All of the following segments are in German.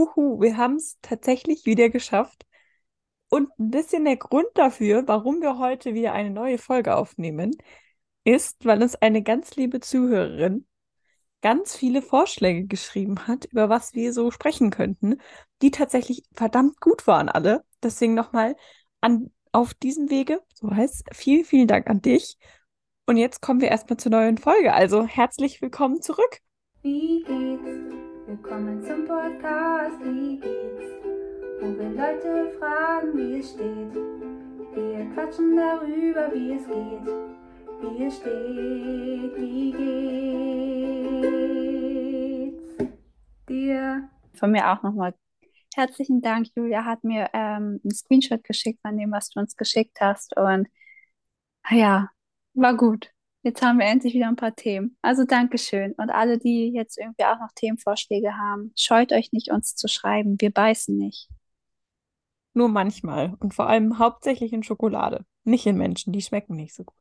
Uhu, wir haben es tatsächlich wieder geschafft. Und ein bisschen der Grund dafür, warum wir heute wieder eine neue Folge aufnehmen, ist, weil uns eine ganz liebe Zuhörerin ganz viele Vorschläge geschrieben hat, über was wir so sprechen könnten, die tatsächlich verdammt gut waren alle. Deswegen nochmal an auf diesem Wege, so heißt vielen, vielen Dank an dich. Und jetzt kommen wir erstmal zur neuen Folge. Also herzlich willkommen zurück. Wie geht's? Willkommen zum Podcast, wie geht's? Wo wir Leute fragen, wie es steht. Wir quatschen darüber, wie es geht. Wie es steht, wie geht's dir? Von mir auch nochmal herzlichen Dank. Julia hat mir ähm, einen Screenshot geschickt von dem, was du uns geschickt hast. Und ja, war gut. Jetzt haben wir endlich wieder ein paar Themen. Also Dankeschön. Und alle, die jetzt irgendwie auch noch Themenvorschläge haben, scheut euch nicht, uns zu schreiben. Wir beißen nicht. Nur manchmal. Und vor allem hauptsächlich in Schokolade. Nicht in Menschen, die schmecken nicht so gut.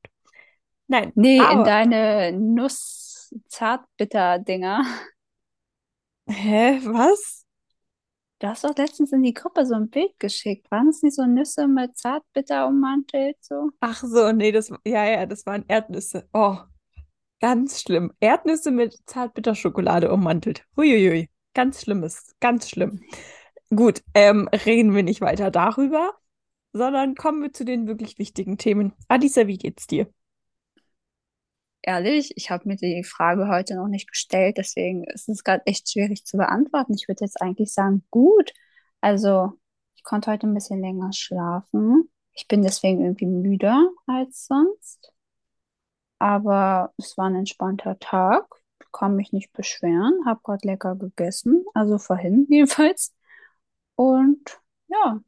Nein. Nee, in aber. deine Nuss-Zartbitter-Dinger. Hä, was? Du hast doch letztens in die Gruppe so ein Bild geschickt. Waren es nicht so Nüsse mit Zartbitter ummantelt? So? Ach so, nee, das, ja, ja, das waren Erdnüsse. Oh, ganz schlimm. Erdnüsse mit Zartbitterschokolade ummantelt. Huiuiui, ganz schlimmes, ganz schlimm. Gut, ähm, reden wir nicht weiter darüber, sondern kommen wir zu den wirklich wichtigen Themen. Adisa, wie geht's dir? Ehrlich, ich habe mir die Frage heute noch nicht gestellt, deswegen ist es gerade echt schwierig zu beantworten. Ich würde jetzt eigentlich sagen, gut. Also, ich konnte heute ein bisschen länger schlafen. Ich bin deswegen irgendwie müder als sonst. Aber es war ein entspannter Tag. Kann mich nicht beschweren. Habe gerade lecker gegessen. Also vorhin jedenfalls. Und ja,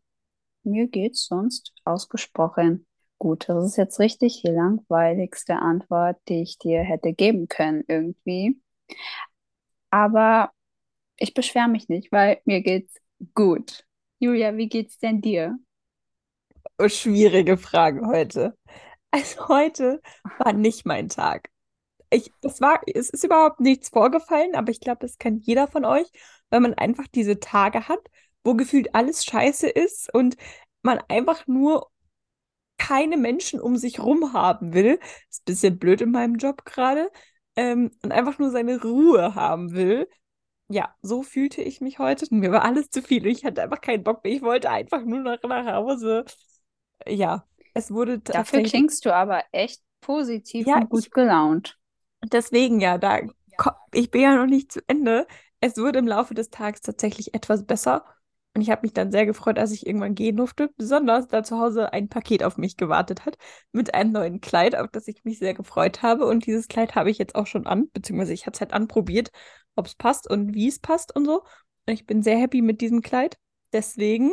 mir geht's sonst ausgesprochen gut. Das ist jetzt richtig die langweiligste Antwort, die ich dir hätte geben können irgendwie. Aber ich beschwere mich nicht, weil mir geht's gut. Julia, wie geht's denn dir? Oh, schwierige Frage heute. Also heute war nicht mein Tag. Ich, es war, es ist überhaupt nichts vorgefallen, aber ich glaube, das kennt jeder von euch, wenn man einfach diese Tage hat, wo gefühlt alles scheiße ist und man einfach nur keine Menschen um sich rum haben will. Ist ein bisschen blöd in meinem Job gerade. Ähm, und einfach nur seine Ruhe haben will. Ja, so fühlte ich mich heute. Mir war alles zu viel. Ich hatte einfach keinen Bock mehr. Ich wollte einfach nur noch nach Hause. Ja, es wurde Dafür klingst du aber echt positiv Ja, und gut ich, gelaunt. deswegen ja, da, ich bin ja noch nicht zu Ende. Es wurde im Laufe des Tages tatsächlich etwas besser. Und ich habe mich dann sehr gefreut, als ich irgendwann gehen durfte. Besonders da zu Hause ein Paket auf mich gewartet hat mit einem neuen Kleid, auf das ich mich sehr gefreut habe. Und dieses Kleid habe ich jetzt auch schon an, beziehungsweise ich habe es halt anprobiert, ob es passt und wie es passt und so. Und ich bin sehr happy mit diesem Kleid. Deswegen,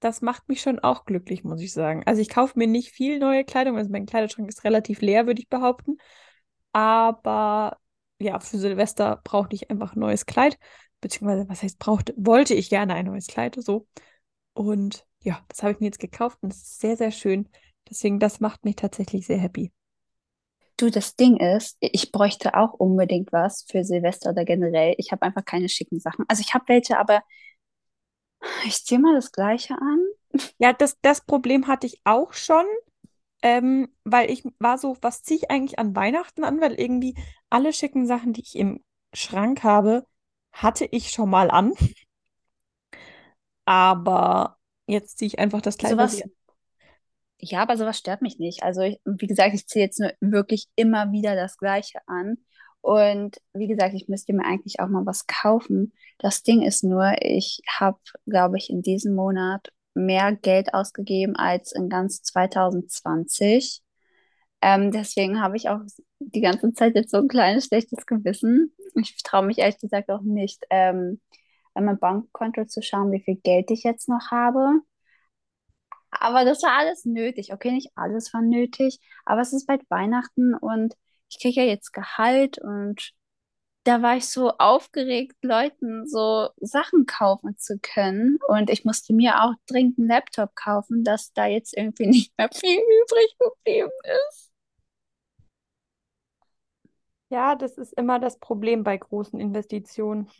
das macht mich schon auch glücklich, muss ich sagen. Also ich kaufe mir nicht viel neue Kleidung. Also mein Kleiderschrank ist relativ leer, würde ich behaupten. Aber ja, für Silvester brauchte ich einfach ein neues Kleid. Beziehungsweise, was heißt brauchte, wollte ich gerne ein neues Kleid, so. Und ja, das habe ich mir jetzt gekauft und es ist sehr, sehr schön. Deswegen, das macht mich tatsächlich sehr happy. Du, das Ding ist, ich bräuchte auch unbedingt was für Silvester oder generell. Ich habe einfach keine schicken Sachen. Also ich habe welche, aber ich ziehe mal das Gleiche an. Ja, das, das Problem hatte ich auch schon, ähm, weil ich war so, was ziehe ich eigentlich an Weihnachten an? Weil irgendwie alle schicken Sachen, die ich im Schrank habe, hatte ich schon mal an. Aber jetzt ziehe ich einfach das Kleid, Sowas, ja, aber sowas stört mich nicht. Also ich, wie gesagt, ich ziehe jetzt nur wirklich immer wieder das Gleiche an. Und wie gesagt, ich müsste mir eigentlich auch mal was kaufen. Das Ding ist nur, ich habe, glaube ich, in diesem Monat mehr Geld ausgegeben als in ganz 2020. Ähm, deswegen habe ich auch die ganze Zeit jetzt so ein kleines schlechtes Gewissen. Ich traue mich ehrlich gesagt auch nicht, ähm, an mein Bankkonto zu schauen, wie viel Geld ich jetzt noch habe. Aber das war alles nötig. Okay, nicht alles war nötig, aber es ist bald Weihnachten und ich kriege ja jetzt Gehalt und da war ich so aufgeregt, Leuten so Sachen kaufen zu können. Und ich musste mir auch dringend einen Laptop kaufen, dass da jetzt irgendwie nicht mehr viel übrig geblieben ist. Ja, das ist immer das Problem bei großen Investitionen.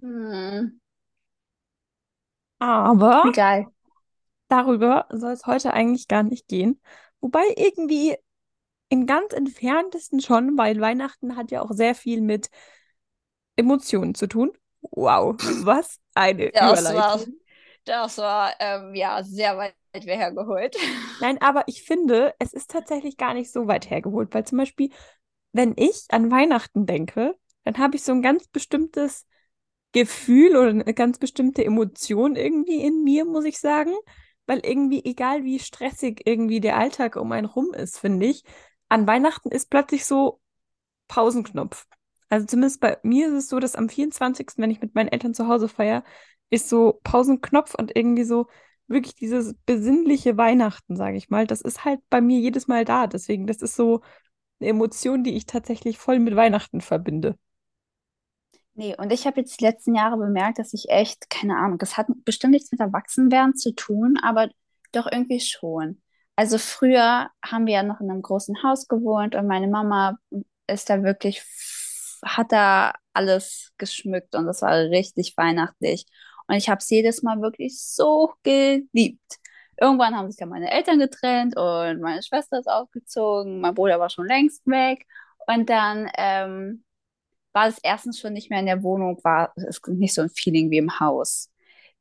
Hm, Aber egal. darüber soll es heute eigentlich gar nicht gehen. Wobei irgendwie im ganz entferntesten schon, weil Weihnachten hat ja auch sehr viel mit Emotionen zu tun. Wow, was eine Das war, Überleitung. das war ähm, ja sehr weit hergeholt. Nein, aber ich finde, es ist tatsächlich gar nicht so weit hergeholt, weil zum Beispiel, wenn ich an Weihnachten denke, dann habe ich so ein ganz bestimmtes Gefühl oder eine ganz bestimmte Emotion irgendwie in mir, muss ich sagen. Weil irgendwie, egal wie stressig irgendwie der Alltag um einen rum ist, finde ich, an Weihnachten ist plötzlich so Pausenknopf. Also zumindest bei mir ist es so, dass am 24., wenn ich mit meinen Eltern zu Hause feiere, ist so Pausenknopf und irgendwie so wirklich dieses besinnliche Weihnachten, sage ich mal. Das ist halt bei mir jedes Mal da. Deswegen, das ist so eine Emotion, die ich tatsächlich voll mit Weihnachten verbinde. Nee, und ich habe jetzt die letzten Jahre bemerkt, dass ich echt, keine Ahnung, das hat bestimmt nichts mit Erwachsenwerden zu tun, aber doch irgendwie schon. Also früher haben wir ja noch in einem großen Haus gewohnt und meine Mama ist da wirklich, hat da alles geschmückt und das war richtig weihnachtlich. Und ich habe es jedes Mal wirklich so geliebt. Irgendwann haben sich dann meine Eltern getrennt und meine Schwester ist ausgezogen, mein Bruder war schon längst weg. Und dann ähm, war es erstens schon nicht mehr in der Wohnung, war es nicht so ein Feeling wie im Haus.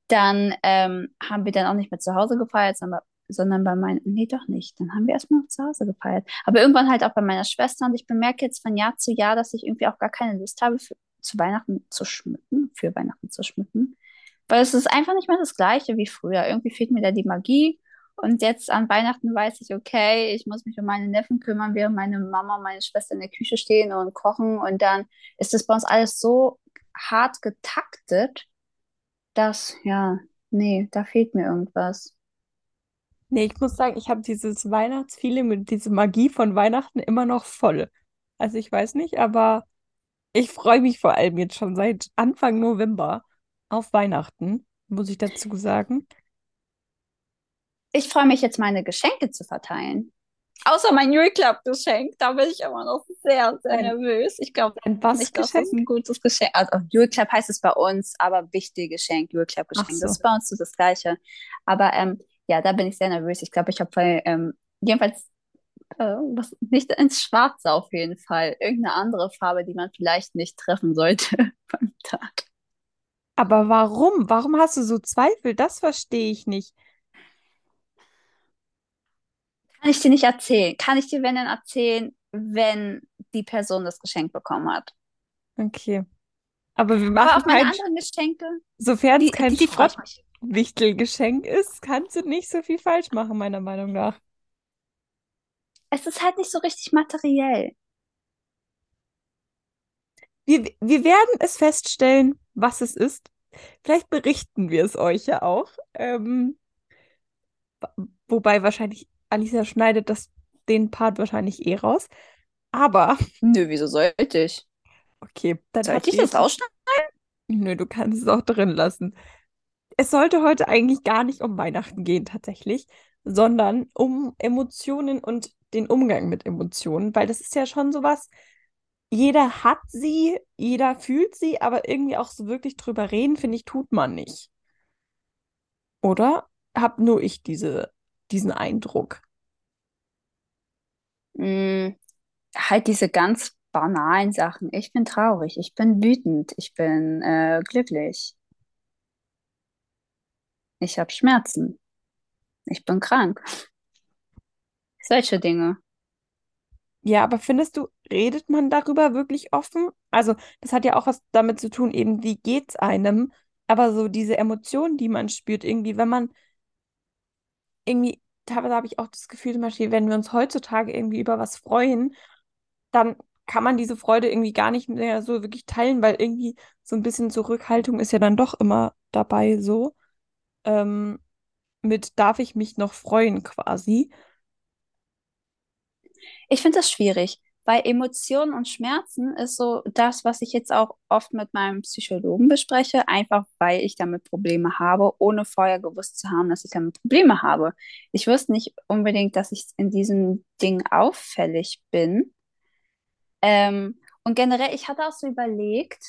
Dann ähm, haben wir dann auch nicht mehr zu Hause gefeiert, sondern, sondern bei meinen, nee, doch nicht. Dann haben wir erstmal noch zu Hause gefeiert. Aber irgendwann halt auch bei meiner Schwester und ich bemerke jetzt von Jahr zu Jahr, dass ich irgendwie auch gar keine Lust habe, für, zu Weihnachten zu schmücken, für Weihnachten zu schmücken. Weil es ist einfach nicht mehr das Gleiche wie früher. Irgendwie fehlt mir da die Magie. Und jetzt an Weihnachten weiß ich, okay, ich muss mich um meine Neffen kümmern, während meine Mama und meine Schwester in der Küche stehen und kochen. Und dann ist das bei uns alles so hart getaktet, dass, ja, nee, da fehlt mir irgendwas. Nee, ich muss sagen, ich habe dieses Weihnachtsfeeling und diese Magie von Weihnachten immer noch voll. Also ich weiß nicht, aber ich freue mich vor allem jetzt schon seit Anfang November auf Weihnachten, muss ich dazu sagen. Ich freue mich jetzt, meine Geschenke zu verteilen. Außer mein Jule Club-Geschenk, da bin ich immer noch sehr, sehr Ein, nervös. Ich glaube das was-Geschenk? ein gutes Geschenk ist. Also Jule Club heißt es bei uns, aber wichtige Geschenk, Jule Ach Club-Geschenk. Das so. ist bei uns so das Gleiche. Aber ähm, ja, da bin ich sehr nervös. Ich glaube, ich habe ähm, jedenfalls äh, was, nicht ins Schwarze auf jeden Fall. Irgendeine andere Farbe, die man vielleicht nicht treffen sollte beim Tag. Aber warum? Warum hast du so Zweifel? Das verstehe ich nicht. Kann ich dir nicht erzählen. Kann ich dir, wenn dann erzählen, wenn die Person das Geschenk bekommen hat. Okay. Aber wir Aber machen auf meine kein, anderen Geschenke, sofern es die, kein die, die freue ich mich. Schrottwichtelgeschenk ist, kannst du nicht so viel falsch machen, meiner Meinung nach. Es ist halt nicht so richtig materiell. Wir, wir werden es feststellen, was es ist. Vielleicht berichten wir es euch ja auch. Ähm, wobei wahrscheinlich Alisa schneidet das, den Part wahrscheinlich eh raus. Aber, Nö, wieso sollte ich? okay, dann Sollte ich das ich. rausschneiden? Nö, du kannst es auch drin lassen. Es sollte heute eigentlich gar nicht um Weihnachten gehen, tatsächlich, sondern um Emotionen und den Umgang mit Emotionen, weil das ist ja schon sowas, jeder hat sie, jeder fühlt sie, aber irgendwie auch so wirklich drüber reden, finde ich, tut man nicht. Oder? Hab nur ich diese, diesen Eindruck. Mm, halt diese ganz banalen Sachen. Ich bin traurig, ich bin wütend, ich bin äh, glücklich, ich habe Schmerzen, ich bin krank. Solche Dinge. Ja, aber findest du, redet man darüber wirklich offen? Also, das hat ja auch was damit zu tun, eben, wie geht's einem? Aber so diese Emotionen, die man spürt, irgendwie, wenn man irgendwie, teilweise habe ich auch das Gefühl, zum Beispiel, wenn wir uns heutzutage irgendwie über was freuen, dann kann man diese Freude irgendwie gar nicht mehr so wirklich teilen, weil irgendwie so ein bisschen Zurückhaltung ist ja dann doch immer dabei, so, ähm, mit darf ich mich noch freuen quasi. Ich finde das schwierig, weil Emotionen und Schmerzen ist so das, was ich jetzt auch oft mit meinem Psychologen bespreche, einfach weil ich damit Probleme habe, ohne vorher gewusst zu haben, dass ich damit Probleme habe. Ich wusste nicht unbedingt, dass ich in diesem Ding auffällig bin. Ähm, und generell, ich hatte auch so überlegt,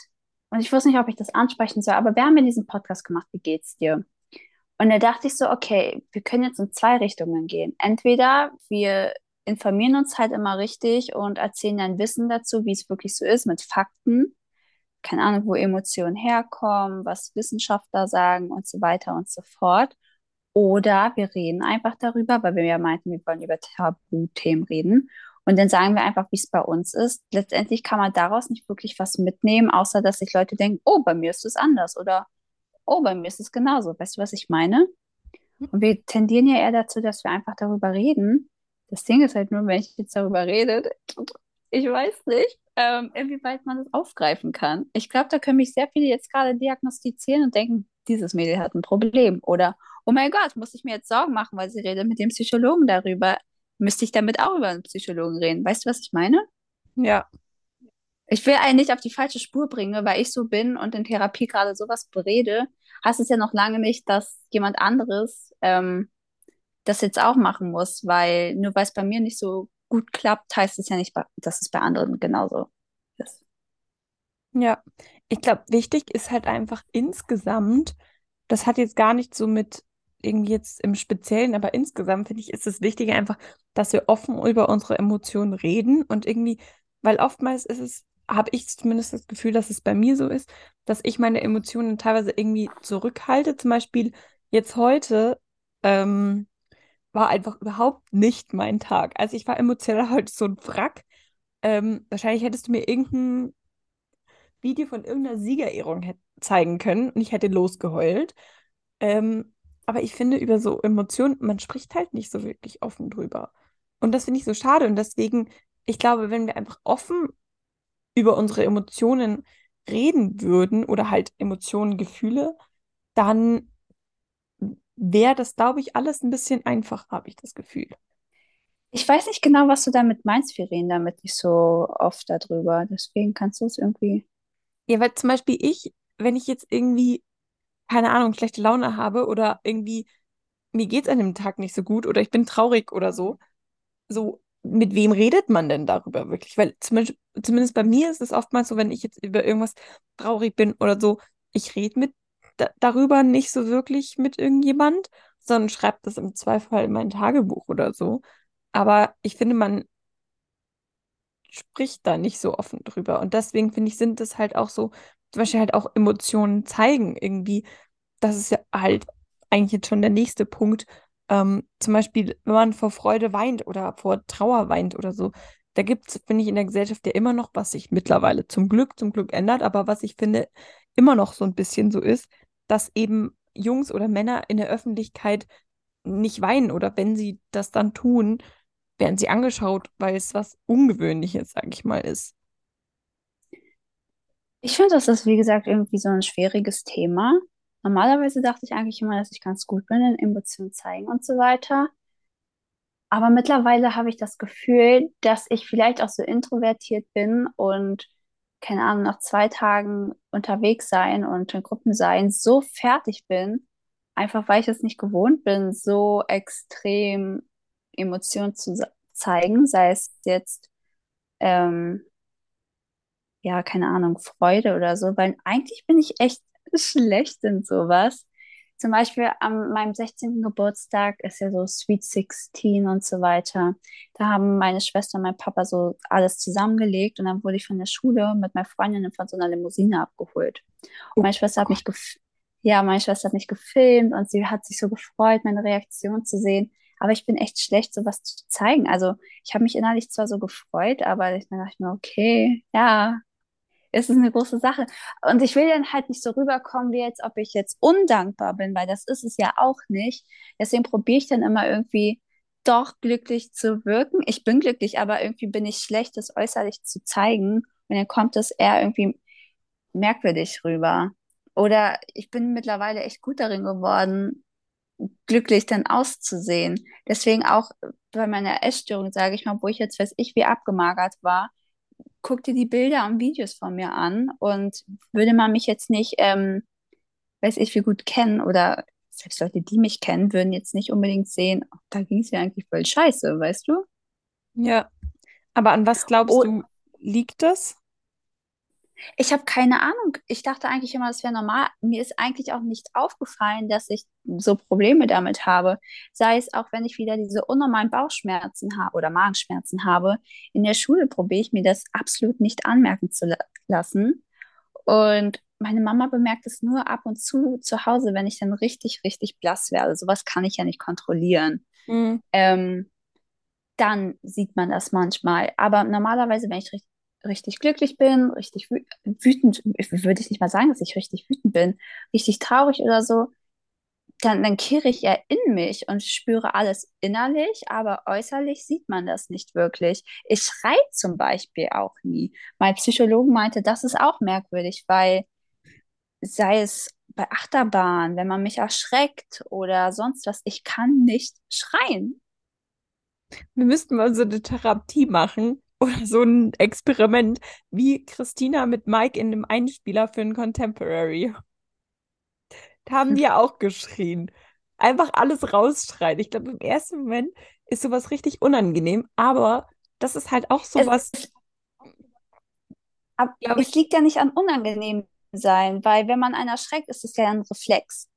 und ich wusste nicht, ob ich das ansprechen soll, aber wir haben ja diesen Podcast gemacht, wie geht's dir? Und da dachte ich so, okay, wir können jetzt in zwei Richtungen gehen. Entweder wir informieren uns halt immer richtig und erzählen dann Wissen dazu, wie es wirklich so ist, mit Fakten. Keine Ahnung, wo Emotionen herkommen, was Wissenschaftler sagen und so weiter und so fort. Oder wir reden einfach darüber, weil wir ja meinten, wir wollen über Tabuthemen reden. Und dann sagen wir einfach, wie es bei uns ist. Letztendlich kann man daraus nicht wirklich was mitnehmen, außer dass sich Leute denken, oh, bei mir ist es anders oder oh, bei mir ist es genauso. Weißt du, was ich meine? Und wir tendieren ja eher dazu, dass wir einfach darüber reden. Das Ding ist halt nur, wenn ich jetzt darüber rede, ich weiß nicht, ähm, inwieweit man das aufgreifen kann. Ich glaube, da können mich sehr viele jetzt gerade diagnostizieren und denken, dieses Mädel hat ein Problem. Oder, oh mein Gott, muss ich mir jetzt Sorgen machen, weil sie redet mit dem Psychologen darüber. Müsste ich damit auch über einen Psychologen reden? Weißt du, was ich meine? Ja, Ich will einen nicht auf die falsche Spur bringen, weil ich so bin und in Therapie gerade sowas berede, heißt es ja noch lange nicht, dass jemand anderes ähm, das jetzt auch machen muss, weil nur weil es bei mir nicht so gut klappt, heißt es ja nicht, dass es bei anderen genauso ist. ja. Ich glaube, wichtig ist halt einfach insgesamt, das hat jetzt gar nicht so mit irgendwie jetzt im Speziellen, aber insgesamt finde ich, ist es wichtig einfach, dass wir offen über unsere Emotionen reden und irgendwie, weil oftmals ist es, habe ich zumindest das Gefühl, dass es bei mir so ist, dass ich meine Emotionen teilweise irgendwie zurückhalte. Zum Beispiel jetzt heute ähm, war einfach überhaupt nicht mein Tag. Also ich war emotional heute so ein Wrack. Ähm, wahrscheinlich hättest du mir irgendein Video von irgendeiner Siegerehrung zeigen können und ich hätte losgeheult. Ähm, aber ich finde, über so Emotionen, man spricht halt nicht so wirklich offen drüber. Und das finde ich so schade. Und deswegen, ich glaube, wenn wir einfach offen über unsere Emotionen reden würden oder halt Emotionen, Gefühle, dann wäre das, glaube ich, alles ein bisschen einfacher, habe ich das Gefühl. Ich weiß nicht genau, was du damit meinst. Wir reden damit nicht so oft darüber. Deswegen kannst du es irgendwie. Ja, weil zum Beispiel ich, wenn ich jetzt irgendwie, keine Ahnung, schlechte Laune habe oder irgendwie mir geht es an dem Tag nicht so gut oder ich bin traurig oder so, so, mit wem redet man denn darüber wirklich? Weil zumindest, zumindest bei mir ist es oftmals so, wenn ich jetzt über irgendwas traurig bin oder so, ich rede mit darüber nicht so wirklich mit irgendjemand, sondern schreibe das im Zweifel in mein Tagebuch oder so. Aber ich finde, man spricht da nicht so offen drüber. Und deswegen finde ich, sind das halt auch so, zum Beispiel halt auch Emotionen zeigen irgendwie. Das ist ja halt eigentlich jetzt schon der nächste Punkt. Ähm, zum Beispiel, wenn man vor Freude weint oder vor Trauer weint oder so. Da gibt es, finde ich, in der Gesellschaft ja immer noch, was sich mittlerweile zum Glück, zum Glück ändert, aber was ich finde, immer noch so ein bisschen so ist, dass eben Jungs oder Männer in der Öffentlichkeit nicht weinen oder wenn sie das dann tun, werden sie angeschaut, weil es was Ungewöhnliches, sag ich mal, ist. Ich finde, das ist, wie gesagt, irgendwie so ein schwieriges Thema. Normalerweise dachte ich eigentlich immer, dass ich ganz gut bin in Emotionen zeigen und so weiter. Aber mittlerweile habe ich das Gefühl, dass ich vielleicht auch so introvertiert bin und, keine Ahnung, nach zwei Tagen unterwegs sein und in Gruppen sein, so fertig bin, einfach weil ich es nicht gewohnt bin, so extrem Emotionen zu zeigen, sei es jetzt, ähm, ja, keine Ahnung, Freude oder so, weil eigentlich bin ich echt schlecht in sowas. Zum Beispiel an meinem 16. Geburtstag ist ja so Sweet 16 und so weiter. Da haben meine Schwester und mein Papa so alles zusammengelegt und dann wurde ich von der Schule mit meiner Freundin von so einer Limousine abgeholt. Und Oh meine Schwester hat mich gef ja, meine Schwester hat mich gefilmt und sie hat sich so gefreut, meine Reaktion zu sehen. Aber ich bin echt schlecht, sowas zu zeigen. Also ich habe mich innerlich zwar so gefreut, aber ich, dachte mir, okay, ja, es ist eine große Sache. Und ich will dann halt nicht so rüberkommen, wie jetzt, ob ich jetzt undankbar bin, weil das ist es ja auch nicht. Deswegen probiere ich dann immer irgendwie doch glücklich zu wirken. Ich bin glücklich, aber irgendwie bin ich schlecht, das äußerlich zu zeigen. Und dann kommt es eher irgendwie merkwürdig rüber. Oder ich bin mittlerweile echt gut darin geworden, glücklich dann auszusehen. Deswegen auch bei meiner Essstörung, sage ich mal, wo ich jetzt weiß ich, wie abgemagert war, guck dir die Bilder und Videos von mir an und würde man mich jetzt nicht, ähm, weiß ich, wie gut kennen oder selbst Leute, die mich kennen, würden jetzt nicht unbedingt sehen, oh, da ging es ja eigentlich voll scheiße, weißt du? Ja, aber an was glaubst Oh, du, liegt das? Ich habe keine Ahnung. Ich dachte eigentlich immer, das wäre normal. Mir ist eigentlich auch nicht aufgefallen, dass ich so Probleme damit habe. Sei es auch, wenn ich wieder diese unnormalen Bauchschmerzen habe oder Magenschmerzen habe. In der Schule probiere ich mir das absolut nicht anmerken zu la lassen. Und meine Mama bemerkt es nur ab und zu zu Hause, wenn ich dann richtig, richtig blass werde. Sowas kann ich ja nicht kontrollieren. Mhm. Ähm, dann sieht man das manchmal. Aber normalerweise, wenn ich richtig richtig glücklich bin, richtig wü wütend, würde ich nicht mal sagen, dass ich richtig wütend bin, richtig traurig oder so, dann, dann kehre ich ja in mich und spüre alles innerlich, aber äußerlich sieht man das nicht wirklich. Ich schreie zum Beispiel auch nie. Mein Psychologe meinte, das ist auch merkwürdig, weil sei es bei Achterbahn, wenn man mich erschreckt oder sonst was, ich kann nicht schreien. Wir müssten mal so eine Therapie machen oder so ein Experiment wie Christina mit Mike in dem Einspieler für ein Contemporary. Da haben die ja auch geschrien. Einfach alles rausschreien. Ich glaube, im ersten Moment ist sowas richtig unangenehm, aber das ist halt auch sowas, Es, aber es liegt ja nicht an unangenehm sein, weil wenn man einen erschreckt, ist es ja ein Reflex.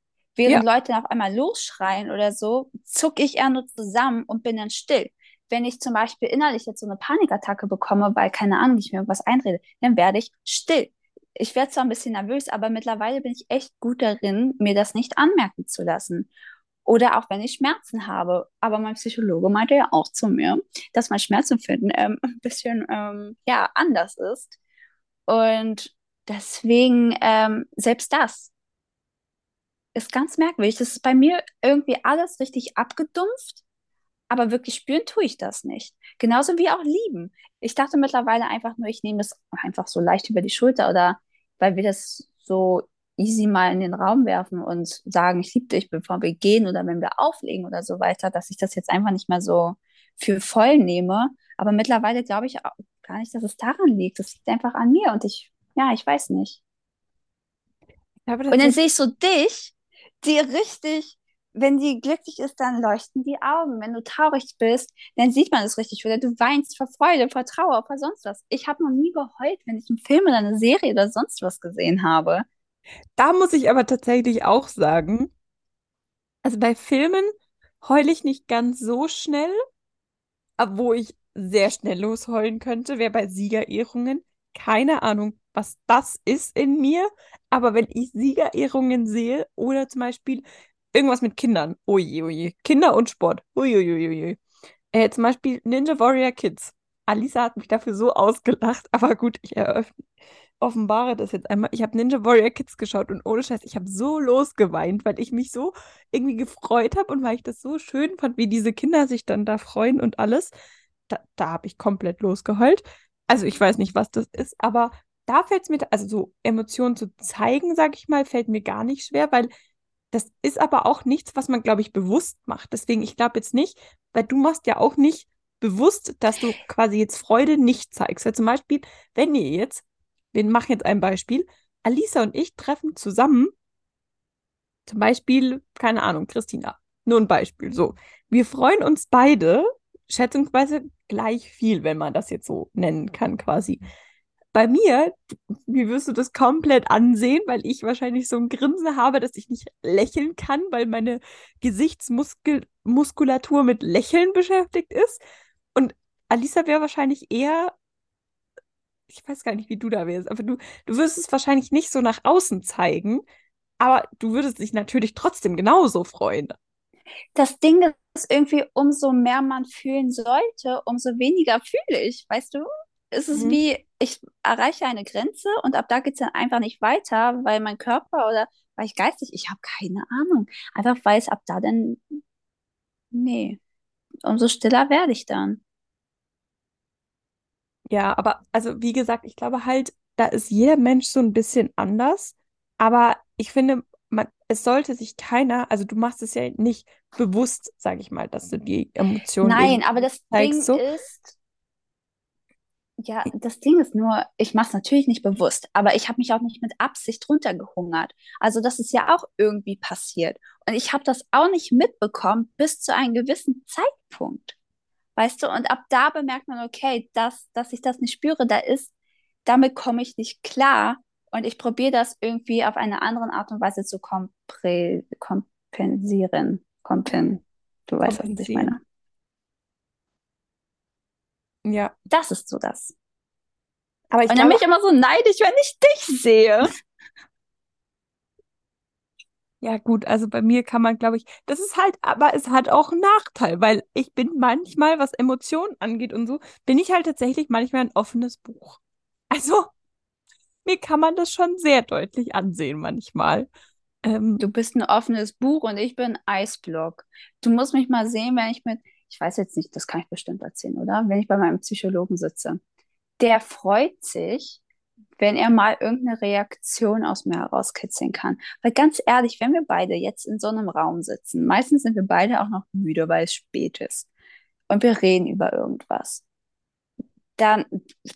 ja, Während Leute auf einmal losschreien oder so, zucke ich eher nur zusammen und bin dann still. Wenn ich zum Beispiel innerlich jetzt so eine Panikattacke bekomme, weil keine Ahnung, ich mir irgendwas einrede, dann werde ich still. Ich werde zwar ein bisschen nervös, aber mittlerweile bin ich echt gut darin, mir das nicht anmerken zu lassen. Oder auch wenn ich Schmerzen habe. Aber mein Psychologe meinte ja auch zu mir, dass mein Schmerzempfinden ähm, ein bisschen ähm, ja, anders ist. Und deswegen, ähm, selbst das ist ganz merkwürdig. Das ist bei mir irgendwie alles richtig abgedumpft, aber wirklich spüren tue ich das nicht. Genauso wie auch lieben. Ich dachte mittlerweile einfach nur, ich nehme das einfach so leicht über die Schulter oder weil wir das so easy mal in den Raum werfen und sagen, ich liebe dich, bevor wir gehen oder wenn wir auflegen oder so weiter, dass ich das jetzt einfach nicht mehr so für voll nehme. Aber mittlerweile glaube ich auch gar nicht, dass es daran liegt. Es liegt einfach an mir und ich, ja, ich weiß nicht. ich habe Und dann sehe ich so dich, die richtig, wenn die glücklich ist, dann leuchten die Augen. Wenn du traurig bist, dann sieht man es richtig. Oder du weinst vor Freude, vor Trauer, vor sonst was. Ich habe noch nie geheult, wenn ich einen Film oder eine Serie oder sonst was gesehen habe. da muss ich aber tatsächlich auch sagen, also bei Filmen heule ich nicht ganz so schnell, wo ich sehr schnell losheulen könnte, wäre bei Siegerehrungen. Keine Ahnung, was das ist in mir, aber wenn ich Siegerehrungen sehe oder zum Beispiel irgendwas mit Kindern, oje, oje, Kinder und Sport, uiuiui. Äh, zum Beispiel Ninja Warrior Kids. Alisa hat mich dafür so ausgelacht, aber gut, ich eröffne, offenbare das jetzt einmal. Ich habe Ninja Warrior Kids geschaut und ohne Scheiß, ich habe so losgeweint, weil ich mich so irgendwie gefreut habe und weil ich das so schön fand, wie diese Kinder sich dann da freuen und alles. Da, da habe ich komplett losgeheult. Also ich weiß nicht, was das ist, aber da fällt es mir, also so Emotionen zu zeigen, sage ich mal, fällt mir gar nicht schwer, weil das ist aber auch nichts, was man, glaube ich, bewusst macht. Deswegen, ich glaube jetzt nicht, weil du machst ja auch nicht bewusst, dass du quasi jetzt Freude nicht zeigst. Weil zum Beispiel, wenn ihr jetzt, wir machen jetzt ein Beispiel, Alisa und ich treffen zusammen, zum Beispiel, keine Ahnung, Christina, nur ein Beispiel, so. Wir freuen uns beide, schätzungsweise gleich viel, wenn man das jetzt so nennen kann, quasi. Bei mir, mir wirst du das komplett ansehen, weil ich wahrscheinlich so ein Grinsen habe, dass ich nicht lächeln kann, weil meine Gesichtsmuskulatur mit Lächeln beschäftigt ist. Und Alisa wäre wahrscheinlich eher, ich weiß gar nicht, wie du da wärst, aber du, du würdest es wahrscheinlich nicht so nach außen zeigen, aber du würdest dich natürlich trotzdem genauso freuen. Das Ding ist irgendwie, umso mehr man fühlen sollte, umso weniger fühle ich. Weißt du? Es ist Mhm. wie, ich erreiche eine Grenze und ab da geht es dann einfach nicht weiter, weil mein Körper oder weil ich geistig, ich habe keine Ahnung. Einfach weil es ab da dann, nee, umso stiller werde ich dann. Ja, aber also wie gesagt, ich glaube halt, da ist jeder Mensch so ein bisschen anders. Aber ich finde, man, es sollte sich keiner, also du machst es ja nicht bewusst, sage ich mal, dass du die Emotionen Nein, aber das zeigst, Ding so. ist, Ja, das Ding ist nur, ich mache es natürlich nicht bewusst, aber ich habe mich auch nicht mit Absicht runtergehungert. Also das ist ja auch irgendwie passiert. Und ich habe das auch nicht mitbekommen bis zu einem gewissen Zeitpunkt. Weißt du? Und ab da bemerkt man, okay, dass, dass ich das nicht spüre, da ist, damit komme ich nicht klar und ich probiere das irgendwie auf eine andere Art und Weise zu kompensieren. Kompen du weißt, was ich meine. Ja. Das ist so das. Aber ich und dann bin ich immer so neidisch, wenn ich dich sehe. Ja, gut, also bei mir kann man, glaube ich, das ist halt, aber es hat auch einen Nachteil, weil ich bin manchmal, was Emotionen angeht und so, bin ich halt tatsächlich manchmal ein offenes Buch. Also, mir kann man das schon sehr deutlich ansehen manchmal. Ähm, du bist ein offenes Buch und ich bin Eisblock. Du musst mich mal sehen, wenn ich mit, ich weiß jetzt nicht, das kann ich bestimmt erzählen, oder? Wenn ich bei meinem Psychologen sitze. Der freut sich, wenn er mal irgendeine Reaktion aus mir herauskitzeln kann. Weil ganz ehrlich, wenn wir beide jetzt in so einem Raum sitzen, meistens sind wir beide auch noch müde, weil es spät ist. Und wir reden über irgendwas. Dann,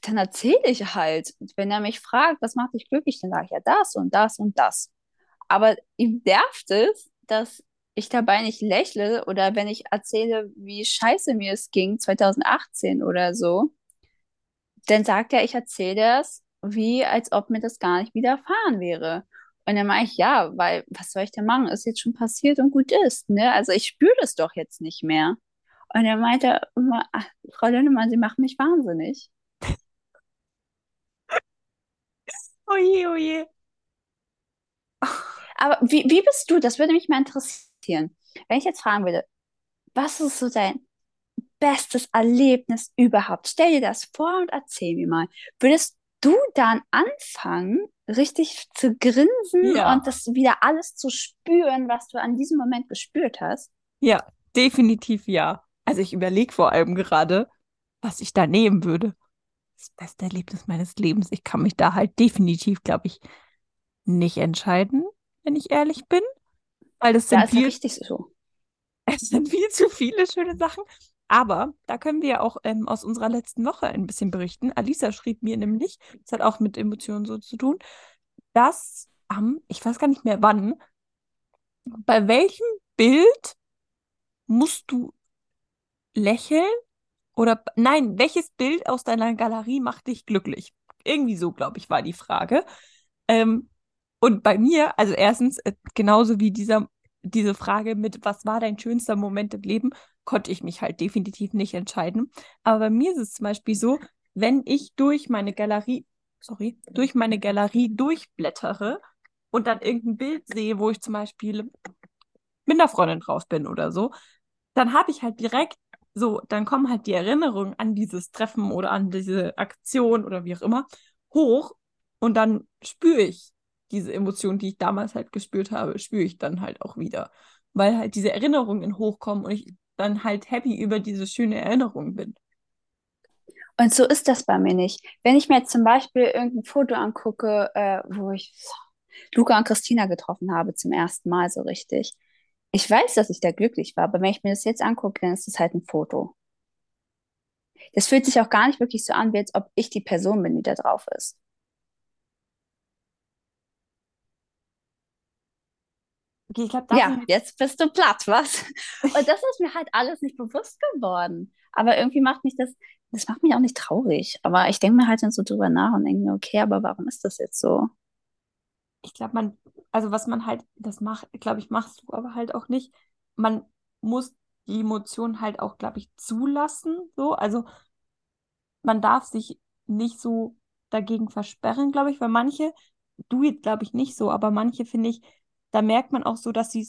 dann erzähle ich halt. Wenn er mich fragt, was macht dich glücklich, dann sage ich ja das und das und das. Aber ihm nervt es, dass ich dabei nicht lächle oder wenn ich erzähle, wie scheiße mir es ging 2018 oder so, dann sagt er, ich erzähle das wie als ob mir das gar nicht widerfahren wäre. Und dann meine ich, ja, weil was soll ich denn machen? Ist jetzt schon passiert und gut ist. Ne? Also ich spüre das doch jetzt nicht mehr. Und er meinte immer, ach, Frau Lönnemann, Sie machen mich wahnsinnig. oje, oje. Aber wie, wie bist du? Das würde mich mal interessieren. Wenn ich jetzt fragen würde, was ist so dein bestes Erlebnis überhaupt? Stell dir das vor und erzähl mir mal. Würdest du dann anfangen, richtig zu grinsen ja. und das wieder alles zu spüren, was du an diesem Moment gespürt hast? Ja, definitiv ja. Also ich überlege vor allem gerade, was ich da nehmen würde. Das beste Erlebnis meines Lebens. Ich kann mich da halt definitiv, glaube ich, nicht entscheiden, wenn ich ehrlich bin. Weil das sind ja, viel, richtig so. Es sind viel zu viele schöne Sachen. Aber da können wir ja auch ähm, aus unserer letzten Woche ein bisschen berichten. Alisa schrieb mir nämlich, das hat auch mit Emotionen so zu tun, dass am, ich weiß gar nicht mehr wann, bei welchem Bild musst du lächeln? Oder nein, welches Bild aus deiner Galerie macht dich glücklich? Irgendwie so, glaube ich, war die Frage. Ähm, und bei mir, also erstens, äh, genauso wie dieser, diese Frage mit, was war dein schönster Moment im Leben, konnte ich mich halt definitiv nicht entscheiden. Aber bei mir ist es zum Beispiel so, wenn ich durch meine Galerie, sorry, durch meine Galerie durchblättere und dann irgendein Bild sehe, wo ich zum Beispiel mit einer Freundin drauf bin oder so, dann habe ich halt direkt so, dann kommen halt die Erinnerungen an dieses Treffen oder an diese Aktion oder wie auch immer hoch und dann spüre ich diese Emotion, die ich damals halt gespürt habe, spüre ich dann halt auch wieder, weil halt diese Erinnerungen hochkommen und ich dann halt happy über diese schöne Erinnerung bin. Und so ist das bei mir nicht. Wenn ich mir jetzt zum Beispiel irgendein Foto angucke, äh, wo ich Luca und Christina getroffen habe zum ersten Mal so richtig. Ich weiß, dass ich da glücklich war, aber wenn ich mir das jetzt angucke, dann ist es halt ein Foto. Das fühlt sich auch gar nicht wirklich so an, wie als ob ich die Person bin, die da drauf ist. Okay, ich glaub, ja, jetzt bist du platt, was? Und das ist mir halt alles nicht bewusst geworden. Aber irgendwie macht mich das, das macht mich auch nicht traurig. Aber ich denke mir halt dann so drüber nach und denke mir, okay, aber warum ist das jetzt so? Ich glaube, man, also was man halt, das macht, glaube ich, machst du aber halt auch nicht. Man muss die Emotionen halt auch, glaube ich, zulassen. So, also man darf sich nicht so dagegen versperren, glaube ich, weil manche, du jetzt glaube ich nicht so, aber manche finde ich, da merkt man auch so, dass sie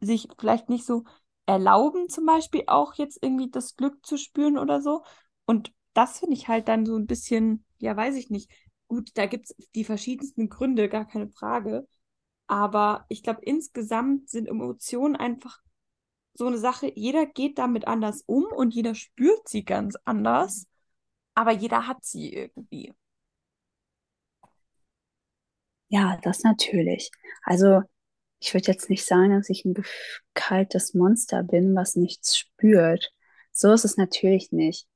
sich vielleicht nicht so erlauben, zum Beispiel auch jetzt irgendwie das Glück zu spüren oder so. Und das finde ich halt dann so ein bisschen, ja, weiß ich nicht. Gut, da gibt es die verschiedensten Gründe, gar keine Frage. Aber ich glaube, insgesamt sind Emotionen einfach so eine Sache. Jeder geht damit anders um und jeder spürt sie ganz anders. Aber jeder hat sie irgendwie. Ja, das natürlich. Also ich würde jetzt nicht sagen, dass ich ein kaltes Monster bin, was nichts spürt. So ist es natürlich nicht.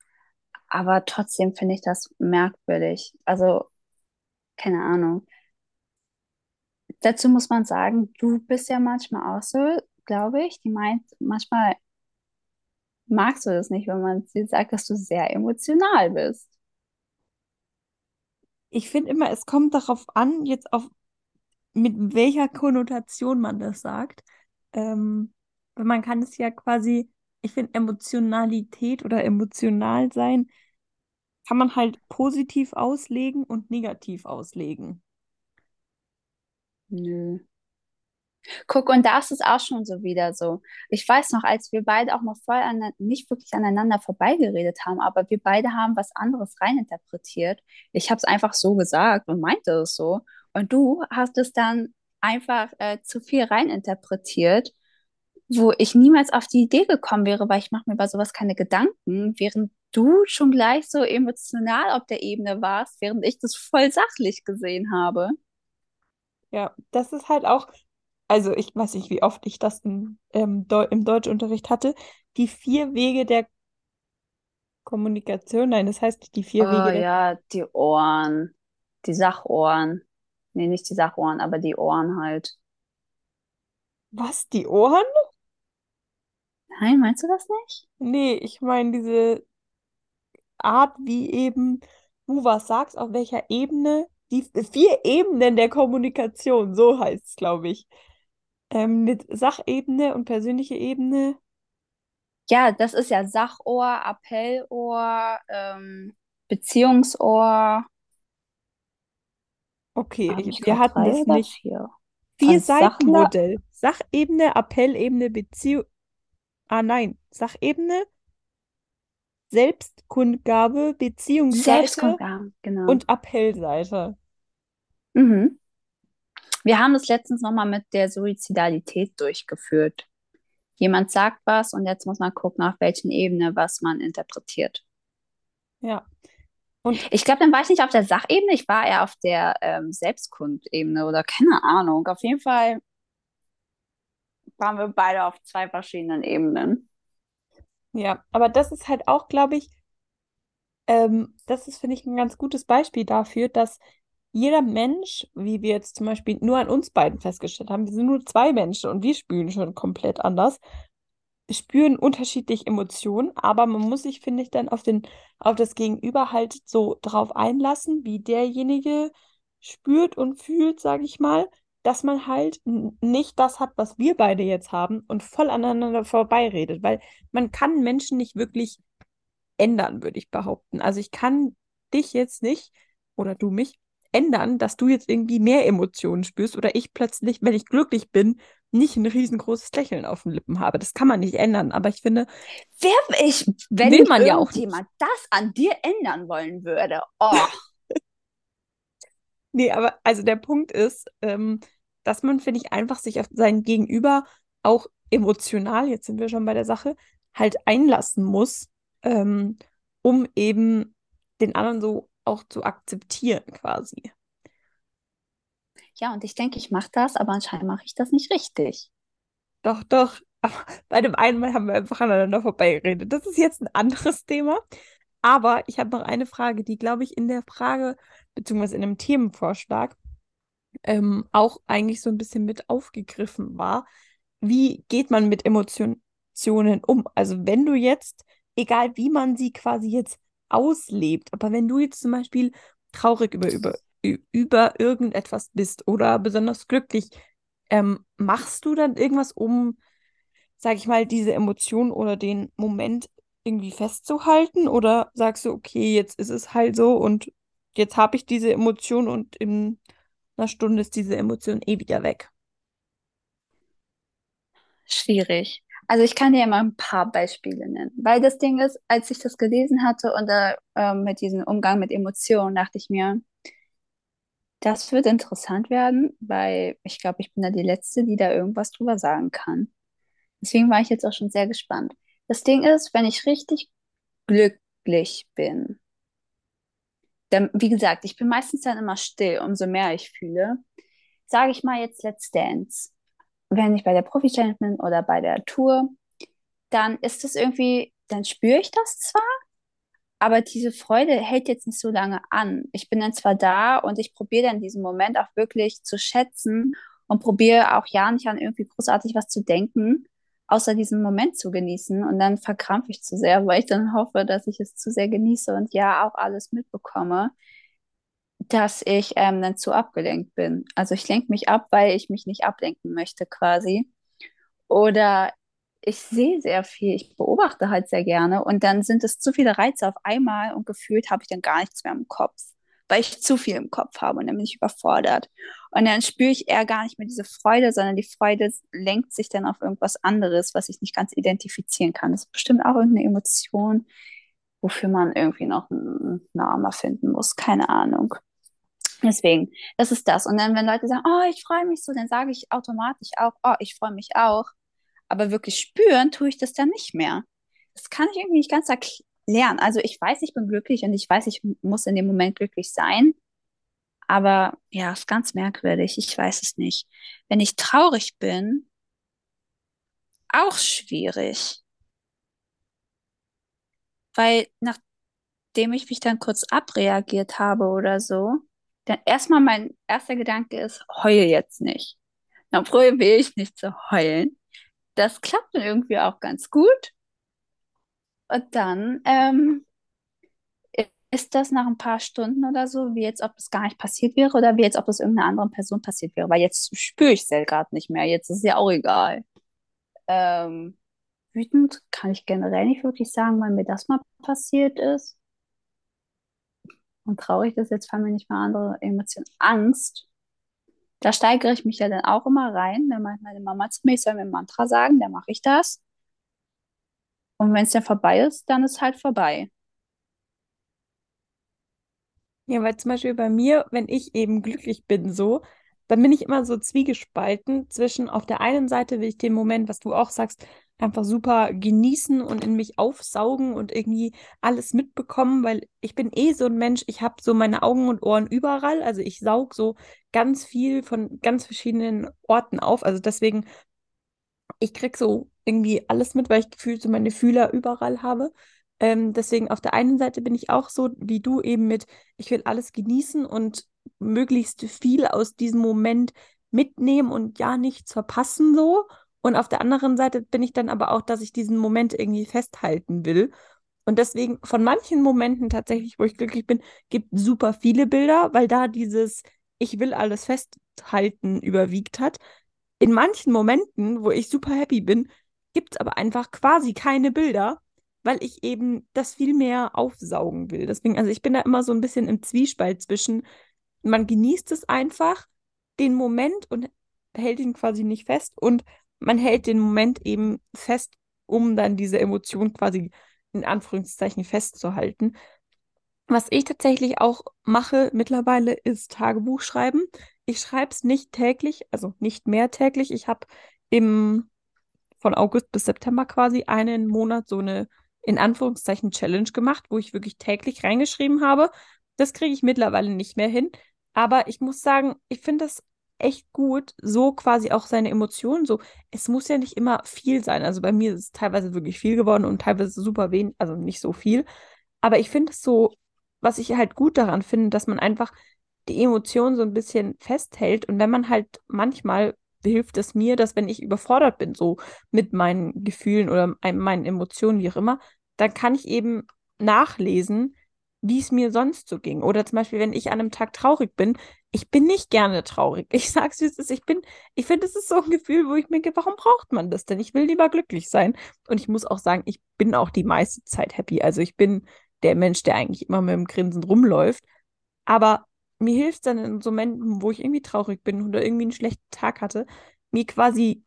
Aber trotzdem finde ich das merkwürdig. Also, keine Ahnung. Dazu muss man sagen, du bist ja manchmal auch so, glaube ich. Die meint, manchmal magst du das nicht, wenn man sie sagt, dass du sehr emotional bist. ich finde immer, es kommt darauf an, jetzt auf mit welcher Konnotation man das sagt. Ähm, man kann es ja quasi, ich finde, Emotionalität oder emotional sein, kann man halt positiv auslegen und negativ auslegen. Nö. Guck, und da ist es auch schon so wieder so. Ich weiß noch, als wir beide auch mal voll an, nicht wirklich aneinander vorbeigeredet haben, aber wir beide haben was anderes reininterpretiert. Ich habe es einfach so gesagt und meinte es so. Und du hast es dann einfach äh, zu viel reininterpretiert, wo ich niemals auf die Idee gekommen wäre, weil ich mache mir bei sowas keine Gedanken, während du schon gleich so emotional auf der Ebene warst, während ich das voll sachlich gesehen habe. Ja, das ist halt auch, also ich weiß nicht, wie oft ich das im, ähm, Deu im Deutschunterricht hatte, die vier Wege der Kommunikation, nein, das heißt die vier Oh Wege der, ja, die Ohren, die Sachohren. Nee, nicht die Sachohren, aber die Ohren halt. was, die Ohren? Nein, meinst du das nicht? Nee, ich meine diese Art, wie eben du was sagst, auf welcher Ebene, die vier Ebenen der Kommunikation, so heißt es, glaube ich. Ähm, mit Sachebene und persönliche Ebene. Ja, das ist ja Sachohr, Appellohr, ähm, Beziehungsohr. Okay, ich, ich wir hatten das nicht. vier? Von Sachen, Vier-Seiten-Modell. Sachebene, Appellebene, Beziehung. Ah nein, Sachebene, Selbstkundgabe, Beziehungsseite Selbstkundgaben, genau. und Appellseite. Mhm. Wir haben das letztens nochmal mit der Suizidalität durchgeführt. Jemand sagt was und jetzt muss man gucken, auf welchen Ebene was man interpretiert. Ja. Und Ich glaube, dann war ich nicht auf der Sachebene, ich war eher auf der ähm, Selbstkundebene oder keine Ahnung. Auf jeden Fall waren wir beide auf zwei verschiedenen Ebenen. ja, aber das ist halt auch, glaube ich, ähm, das ist, finde ich, ein ganz gutes Beispiel dafür, dass jeder Mensch, wie wir jetzt zum Beispiel nur an uns beiden festgestellt haben, wir sind nur zwei Menschen und wir spüren schon komplett anders, spüren unterschiedliche Emotionen, aber man muss sich, finde ich, dann auf den, auf das Gegenüber halt so drauf einlassen, wie derjenige spürt und fühlt, sage ich mal, dass man halt nicht das hat, was wir beide jetzt haben und voll aneinander vorbeiredet, weil man kann Menschen nicht wirklich ändern, würde ich behaupten. Also ich kann dich jetzt nicht oder du mich ändern, dass du jetzt irgendwie mehr Emotionen spürst oder ich plötzlich, wenn ich glücklich bin, nicht ein riesengroßes Lächeln auf den Lippen habe. Das kann man nicht ändern, aber ich finde, Wer ich, wenn will man ja auch irgendjemand das an dir ändern wollen würde. Oh, Nee, aber also der Punkt ist, ähm, dass man, finde ich, einfach sich auf sein Gegenüber auch emotional, jetzt sind wir schon bei der Sache, halt einlassen muss, ähm, um eben den anderen so auch zu akzeptieren quasi. Ja, und ich denke, ich mache das, aber anscheinend mache ich das nicht richtig. Doch, doch. Aber bei dem einen Mal haben wir einfach aneinander vorbeigeredet. Das ist jetzt ein anderes Thema. Aber ich habe noch eine Frage, die, glaube ich, in der Frage, beziehungsweise in einem Themenvorschlag, ähm, auch eigentlich so ein bisschen mit aufgegriffen war. Wie geht man mit Emotionen um? Also wenn du jetzt, egal wie man sie quasi jetzt auslebt, aber wenn du jetzt zum Beispiel traurig über, über, über irgendetwas bist oder besonders glücklich, ähm, machst du dann irgendwas, um, sag ich mal, diese Emotion oder den Moment irgendwie festzuhalten? Oder sagst du, okay, jetzt ist es halt so und jetzt habe ich diese Emotion und in einer Stunde ist diese Emotion eh wieder weg? Schwierig. Also ich kann dir mal ein paar Beispiele nennen, weil das Ding ist, als ich das gelesen hatte und da ähm, mit diesem Umgang mit Emotionen, dachte ich mir, das wird interessant werden, weil ich glaube, ich bin da die Letzte, die da irgendwas drüber sagen kann. Deswegen war ich jetzt auch schon sehr gespannt. Das Ding ist, wenn ich richtig glücklich bin, dann, wie gesagt, ich bin meistens dann immer still, umso mehr ich fühle. Sage ich mal jetzt Let's Dance. Wenn ich bei der Profi-Challenge bin oder bei der Tour, dann ist es irgendwie, dann spüre ich das zwar, aber diese Freude hält jetzt nicht so lange an. Ich bin dann zwar da und ich probiere dann diesen Moment auch wirklich zu schätzen und probiere auch ja nicht an irgendwie großartig was zu denken, außer diesen Moment zu genießen. Und dann verkrampfe ich zu sehr, weil ich dann hoffe, dass ich es zu sehr genieße und ja auch alles mitbekomme. dass ich ähm, dann zu abgelenkt bin. Also ich lenke mich ab, weil ich mich nicht ablenken möchte quasi. Oder ich sehe sehr viel, ich beobachte halt sehr gerne und dann sind es zu viele Reize auf einmal und gefühlt habe ich dann gar nichts mehr im Kopf, weil ich zu viel im Kopf habe und dann bin ich überfordert. Und dann spüre ich eher gar nicht mehr diese Freude, sondern die Freude lenkt sich dann auf irgendwas anderes, was ich nicht ganz identifizieren kann. Das ist bestimmt auch irgendeine Emotion, wofür man irgendwie noch einen Namen finden muss. Keine Ahnung. Deswegen, das ist das. Und dann, wenn Leute sagen, oh, ich freue mich so, dann sage ich automatisch auch, oh, ich freue mich auch. Aber wirklich spüren tue ich das dann nicht mehr. Das kann ich irgendwie nicht ganz erklären. Also ich weiß, ich bin glücklich und ich weiß, ich muss in dem Moment glücklich sein. Aber ja, ist ganz merkwürdig. Ich weiß es nicht. Wenn ich traurig bin, auch schwierig. Weil nachdem ich mich dann kurz abreagiert habe oder so, dann erstmal mein erster Gedanke ist, heule jetzt nicht. Dann probiere ich nicht zu heulen. Das klappt dann irgendwie auch ganz gut. Und dann ähm, ist das nach ein paar Stunden oder so, wie jetzt, ob das gar nicht passiert wäre oder wie jetzt, ob das irgendeiner anderen Person passiert wäre. Weil jetzt spüre ich es gerade nicht mehr. Jetzt ist es ja auch egal. Ähm, wütend kann ich generell nicht wirklich sagen, weil mir das mal passiert ist. Und traurig ist, jetzt fallen mir nicht mehr andere Emotionen. Angst. Da steigere ich mich ja dann auch immer rein. Dann meint meine Mama zu mir, ich soll mir ein Mantra sagen, dann mache ich das. Und wenn es dann vorbei ist, dann ist halt vorbei. Ja, weil zum Beispiel bei mir, wenn ich eben glücklich bin, so, dann bin ich immer so zwiegespalten zwischen auf der einen Seite will ich den Moment, was du auch sagst, einfach super genießen und in mich aufsaugen und irgendwie alles mitbekommen, weil ich bin eh so ein Mensch, ich habe so meine Augen und Ohren überall, also ich saug so ganz viel von ganz verschiedenen Orten auf, also deswegen ich krieg so irgendwie alles mit, weil ich gefühlt so meine Fühler überall habe. Ähm, deswegen auf der einen Seite bin ich auch so wie du eben mit, ich will alles genießen und möglichst viel aus diesem Moment mitnehmen und ja nichts verpassen so. Und auf der anderen Seite bin ich dann aber auch, dass ich diesen Moment irgendwie festhalten will. Und deswegen von manchen Momenten tatsächlich, wo ich glücklich bin, gibt super viele Bilder, weil da dieses Ich will alles festhalten überwiegt hat. In manchen Momenten, wo ich super happy bin, gibt es aber einfach quasi keine Bilder, weil ich eben das viel mehr aufsaugen will. Deswegen, also ich bin da immer so ein bisschen im Zwiespalt zwischen, man genießt es einfach, den Moment und hält ihn quasi nicht fest und man hält den Moment eben fest, um dann diese Emotion quasi in Anführungszeichen festzuhalten. Was ich tatsächlich auch mache mittlerweile, ist Tagebuch schreiben. Ich schreibe es nicht täglich, also nicht mehr täglich. Ich habe im von August bis September quasi einen Monat so eine in Anführungszeichen Challenge gemacht, wo ich wirklich täglich reingeschrieben habe. Das kriege ich mittlerweile nicht mehr hin. Aber ich muss sagen, ich finde das echt gut, so quasi auch seine Emotionen so. Es muss ja nicht immer viel sein. Also bei mir ist es teilweise wirklich viel geworden und teilweise super wenig, also nicht so viel. Aber ich finde es so, was ich halt gut daran finde, dass man einfach die Emotionen so ein bisschen festhält. Und wenn man halt manchmal hilft es mir, dass wenn ich überfordert bin, so mit meinen Gefühlen oder meinen Emotionen, wie auch immer, dann kann ich eben nachlesen, wie es mir sonst so ging. Oder zum Beispiel, wenn ich an einem Tag traurig bin, ich bin nicht gerne traurig. Ich sag's wie es ist, ich bin, ich finde, es ist so ein Gefühl, wo ich mir denke, warum braucht man das denn? Ich will lieber glücklich sein. Und ich muss auch sagen, ich bin auch die meiste Zeit happy. Also ich bin der Mensch, der eigentlich immer mit dem Grinsen rumläuft. Aber mir hilft dann in so Momenten, wo ich irgendwie traurig bin oder irgendwie einen schlechten Tag hatte, mir quasi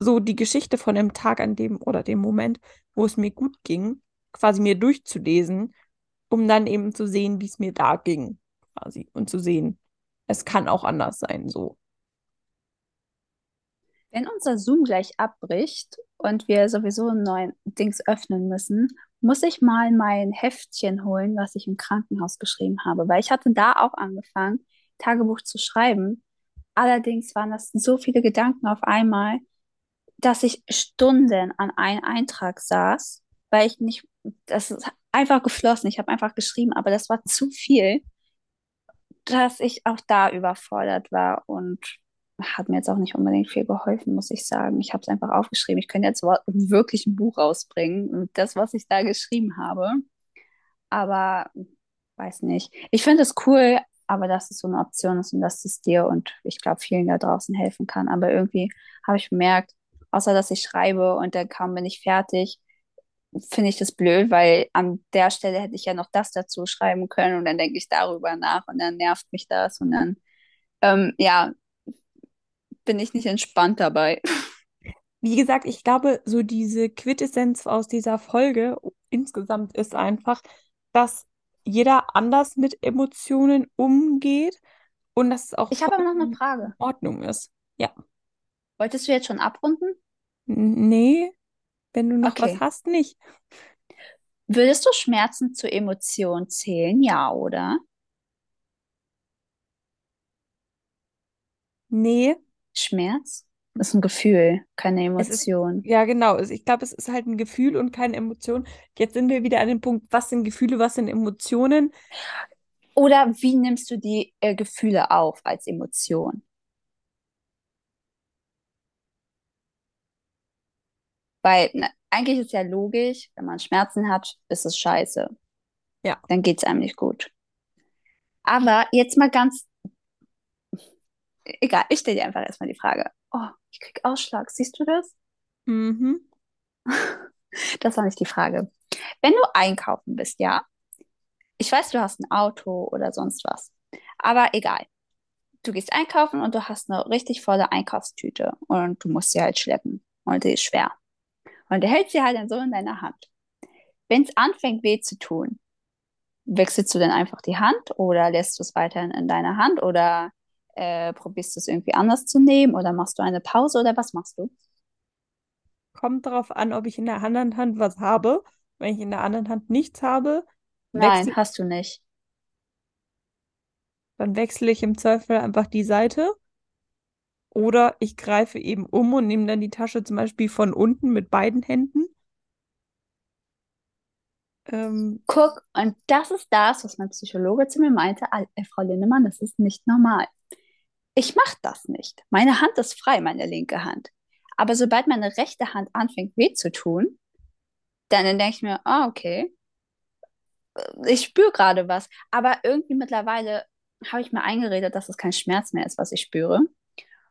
so die Geschichte von dem Tag an dem oder dem Moment, wo es mir gut ging, quasi mir durchzulesen um dann eben zu sehen, wie es mir da ging, quasi. Und zu sehen, es kann auch anders sein, so. Wenn unser Zoom gleich abbricht und wir sowieso einen neuen Dings öffnen müssen, muss ich mal mein Heftchen holen, was ich im Krankenhaus geschrieben habe, weil ich hatte da auch angefangen, Tagebuch zu schreiben. Allerdings waren das so viele Gedanken auf einmal, dass ich Stunden an einem Eintrag saß, weil ich nicht, das ist einfach geflossen. Ich habe einfach geschrieben, aber das war zu viel, dass ich auch da überfordert war und hat mir jetzt auch nicht unbedingt viel geholfen, muss ich sagen. Ich habe es einfach aufgeschrieben. Ich könnte jetzt wirklich ein Buch rausbringen, das, was ich da geschrieben habe. Aber weiß nicht. Ich finde es cool, aber dass es so eine Option ist und dass es dir und ich glaube vielen da draußen helfen kann. Aber irgendwie habe ich bemerkt, außer dass ich schreibe und dann kaum bin ich fertig, finde ich das blöd, weil an der Stelle hätte ich ja noch das dazu schreiben können und dann denke ich darüber nach und dann nervt mich das und dann, ähm, ja, bin ich nicht entspannt dabei. Wie gesagt, ich glaube, so diese Quintessenz aus dieser Folge insgesamt ist einfach, dass jeder anders mit Emotionen umgeht und dass es auch Ich habe noch eine Frage. in Ordnung ist. Ja. Wolltest du jetzt schon abrunden? Nee, wenn du noch was Okay. hast, nicht. Würdest du Schmerzen zur Emotion zählen? Ja, oder? Nee, Schmerz ist ein Gefühl, keine es ist, Emotion. ja genau, ich glaube, es ist halt ein Gefühl und keine Emotion. Jetzt sind wir wieder an dem Punkt, was sind Gefühle, was sind Emotionen? Oder wie nimmst du die äh, Gefühle auf als Emotion? Weil na, eigentlich ist ja logisch, wenn man Schmerzen hat, ist es scheiße. Ja. Dann geht es einem nicht gut. Aber jetzt mal ganz, egal, ich stelle dir einfach erstmal die Frage. Oh, ich krieg Ausschlag, siehst du das? Mhm. Das war nicht die Frage. Wenn du einkaufen bist, ja, ich weiß, du hast ein Auto oder sonst was, aber egal. Du gehst einkaufen und du hast eine richtig volle Einkaufstüte und du musst sie halt schleppen und die ist schwer. Und du hältst sie halt dann so in deiner Hand. Wenn es anfängt weh zu tun, wechselst du dann einfach die Hand oder lässt du es weiterhin in deiner Hand oder äh, probierst du es irgendwie anders zu nehmen oder machst du eine Pause oder was machst du? Kommt darauf an, ob ich in der anderen Hand was habe. Wenn ich in der anderen Hand nichts habe, Nein, hast du nicht. dann wechsle ich im Zweifel einfach die Seite. Oder ich greife eben um und nehme dann die Tasche zum Beispiel von unten mit beiden Händen. Ähm, Guck, und das ist das, was mein Psychologe zu mir meinte, "Al- äh, Frau Lindemann, das ist nicht normal. Ich mache das nicht. Meine Hand ist frei, meine linke Hand. Aber sobald meine rechte Hand anfängt weh zu tun, dann denke ich mir, ah, okay, ich spüre gerade was. Aber irgendwie mittlerweile habe ich mir eingeredet, dass es kein Schmerz mehr ist, was ich spüre.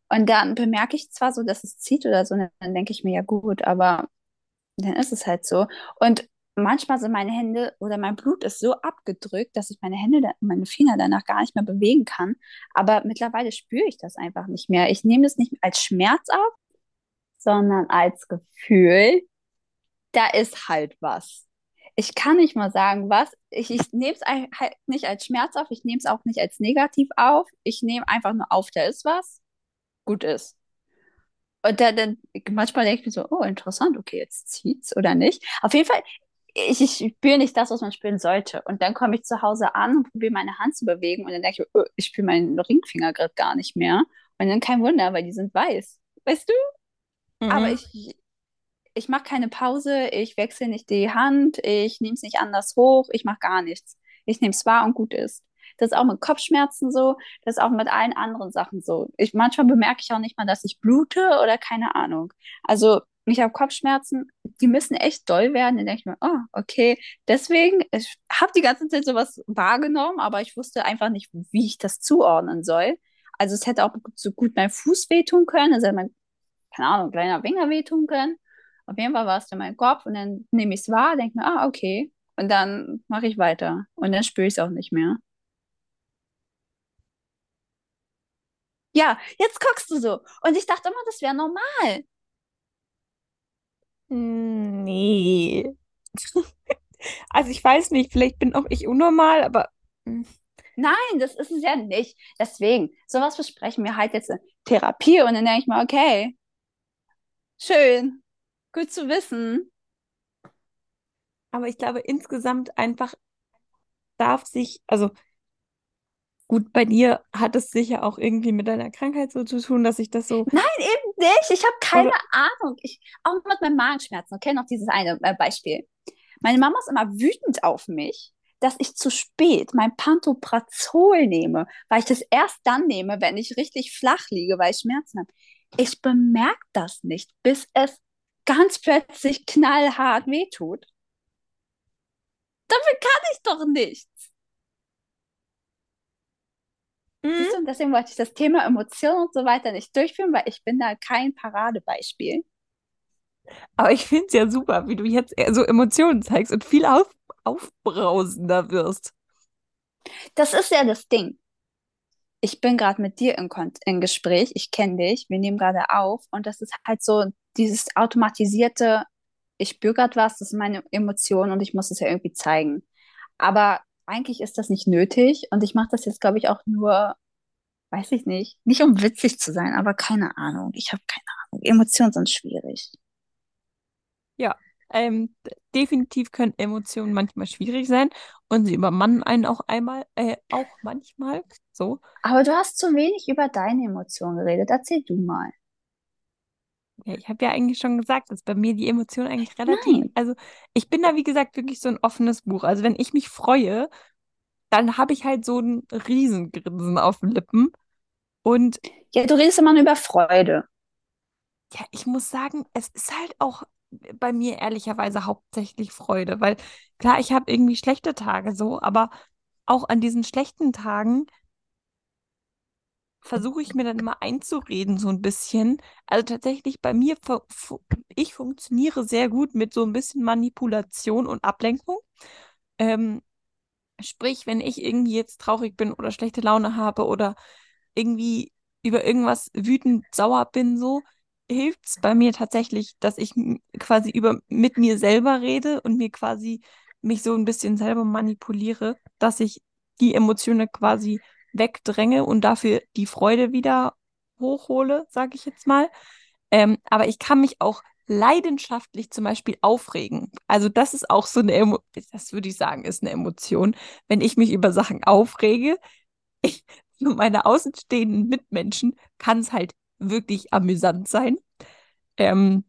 Und dann bemerke ich zwar so, dass es zieht oder so, dann denke ich mir, ja gut, aber dann ist es halt so. Und manchmal sind meine Hände oder mein Blut ist so abgedrückt, dass ich meine Hände, meine Finger danach gar nicht mehr bewegen kann. Aber mittlerweile spüre ich das einfach nicht mehr. Ich nehme es nicht als Schmerz auf, sondern als Gefühl, da ist halt was. Ich kann nicht mal sagen, was. Ich, ich nehme es halt nicht als Schmerz auf, ich nehme es auch nicht als negativ auf. Ich nehme einfach nur auf, da ist was, gut ist. Und dann, dann manchmal denke ich mir so, oh, interessant, okay, jetzt zieht's oder nicht. Auf jeden Fall, ich, ich spüre nicht das, was man spüren sollte. Und dann komme ich zu Hause an und probiere meine Hand zu bewegen und dann denke ich, oh, ich spüre meinen Ringfinger gerade gar nicht mehr. Und dann kein Wunder, weil die sind weiß. Weißt du? Aber mhm. ich, ich mache keine Pause, ich wechsle nicht die Hand, ich nehme es nicht anders hoch, ich mache gar nichts. Ich nehme es wahr und gut ist. Das ist auch mit Kopfschmerzen so, das ist auch mit allen anderen Sachen so. Ich, manchmal bemerke ich auch nicht mal, dass ich blute oder keine Ahnung. Also ich habe Kopfschmerzen, die müssen echt doll werden. Dann denke ich mir, oh, okay. Deswegen, ich habe die ganze Zeit sowas wahrgenommen, aber ich wusste einfach nicht, wie ich das zuordnen soll. Also es hätte auch so gut mein Fuß wehtun können, also mein, keine Ahnung, kleiner Finger wehtun können. Auf jeden Fall war es dann mein Kopf und dann nehme ich es wahr, denke mir, ah, okay. Und dann mache ich weiter. Und dann spüre ich es auch nicht mehr. Ja, jetzt guckst du so. Und ich dachte immer, das wäre normal. Nee. Also ich weiß nicht, vielleicht bin auch ich unnormal, aber hm, Nein, das ist es ja nicht. Deswegen, sowas besprechen wir halt jetzt in Therapie und dann denke ich mir, okay, schön, gut zu wissen. aber ich glaube insgesamt einfach darf sich, also gut, bei dir hat es sicher auch irgendwie mit deiner Krankheit so zu tun, dass ich das so, Nein, eben nicht. Ich habe keine oder, Ahnung. Ich, auch mit meinen Magenschmerzen. Okay, noch dieses eine äh, Beispiel. Meine Mama ist immer wütend auf mich, dass ich zu spät mein Pantoprazol nehme, weil ich das erst dann nehme, wenn ich richtig flach liege, weil ich Schmerzen habe. Ich bemerke das nicht, bis es ganz plötzlich knallhart wehtut. Dafür kann ich doch nichts. Siehst du, und deswegen wollte ich das Thema Emotionen und so weiter nicht durchführen, weil ich bin da kein Paradebeispiel. Aber ich finde es ja super, wie du jetzt so Emotionen zeigst und viel auf, aufbrausender wirst. Das ist ja das Ding. Ich bin gerade mit dir in, in Gespräch, ich kenne dich, wir nehmen gerade auf und das ist halt so dieses automatisierte, ich spüre gerade was, das ist meine Emotion und ich muss es ja irgendwie zeigen. Aber eigentlich ist das nicht nötig und ich mache das jetzt, glaube ich, auch nur, weiß ich nicht, nicht um witzig zu sein, aber keine Ahnung. Ich habe keine Ahnung. Emotionen sind schwierig. Ja, ähm, definitiv können Emotionen manchmal schwierig sein und sie übermannen einen auch einmal, äh, auch manchmal so. Aber du hast zu wenig über deine Emotionen geredet. Erzähl du mal. Ja, ich habe ja eigentlich schon gesagt, dass bei mir die Emotionen eigentlich relativ, Nein. also ich bin da wie gesagt wirklich so ein offenes Buch. Also wenn ich mich freue, dann habe ich halt so ein Riesengrinsen auf den Lippen und Ja, du redest immer nur über Freude. ja, ich muss sagen, es ist halt auch bei mir ehrlicherweise hauptsächlich Freude, weil klar, ich habe irgendwie schlechte Tage so, aber auch an diesen schlechten Tagen versuche ich mir dann immer einzureden, so ein bisschen. Also tatsächlich bei mir, ich funktioniere sehr gut mit so ein bisschen Manipulation und Ablenkung. Ähm, sprich, wenn ich irgendwie jetzt traurig bin oder schlechte Laune habe oder irgendwie über irgendwas wütend sauer bin, so hilft es bei mir tatsächlich, dass ich quasi über mit mir selber rede und mir quasi mich so ein bisschen selber manipuliere, dass ich die Emotionen quasi wegdränge und dafür die Freude wieder hochhole, sage ich jetzt mal. Ähm, aber ich kann mich auch leidenschaftlich zum Beispiel aufregen. Also das ist auch so eine Emo das würde ich sagen, ist eine Emotion, wenn ich mich über Sachen aufrege. Ich, für meine außenstehenden Mitmenschen kann es halt wirklich amüsant sein. Ähm,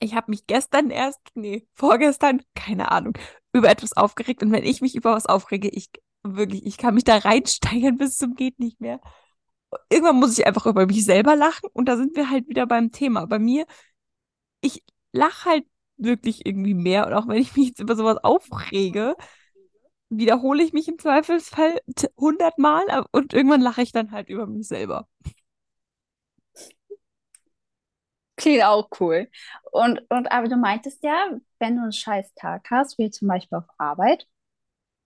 ich habe mich gestern erst, nee, vorgestern, keine Ahnung, über etwas aufgeregt. Und wenn ich mich über was aufrege, ich wirklich, ich kann mich da reinsteigern bis zum geht nicht mehr. Irgendwann muss ich einfach über mich selber lachen und da sind wir halt wieder beim Thema. Bei mir, ich lache halt wirklich irgendwie mehr und auch wenn ich mich jetzt über sowas aufrege, wiederhole ich mich im Zweifelsfall hundertmal und irgendwann lache ich dann halt über mich selber. Klingt auch cool. Und, und aber du meintest ja, wenn du einen scheiß Tag hast, wie zum Beispiel auf Arbeit,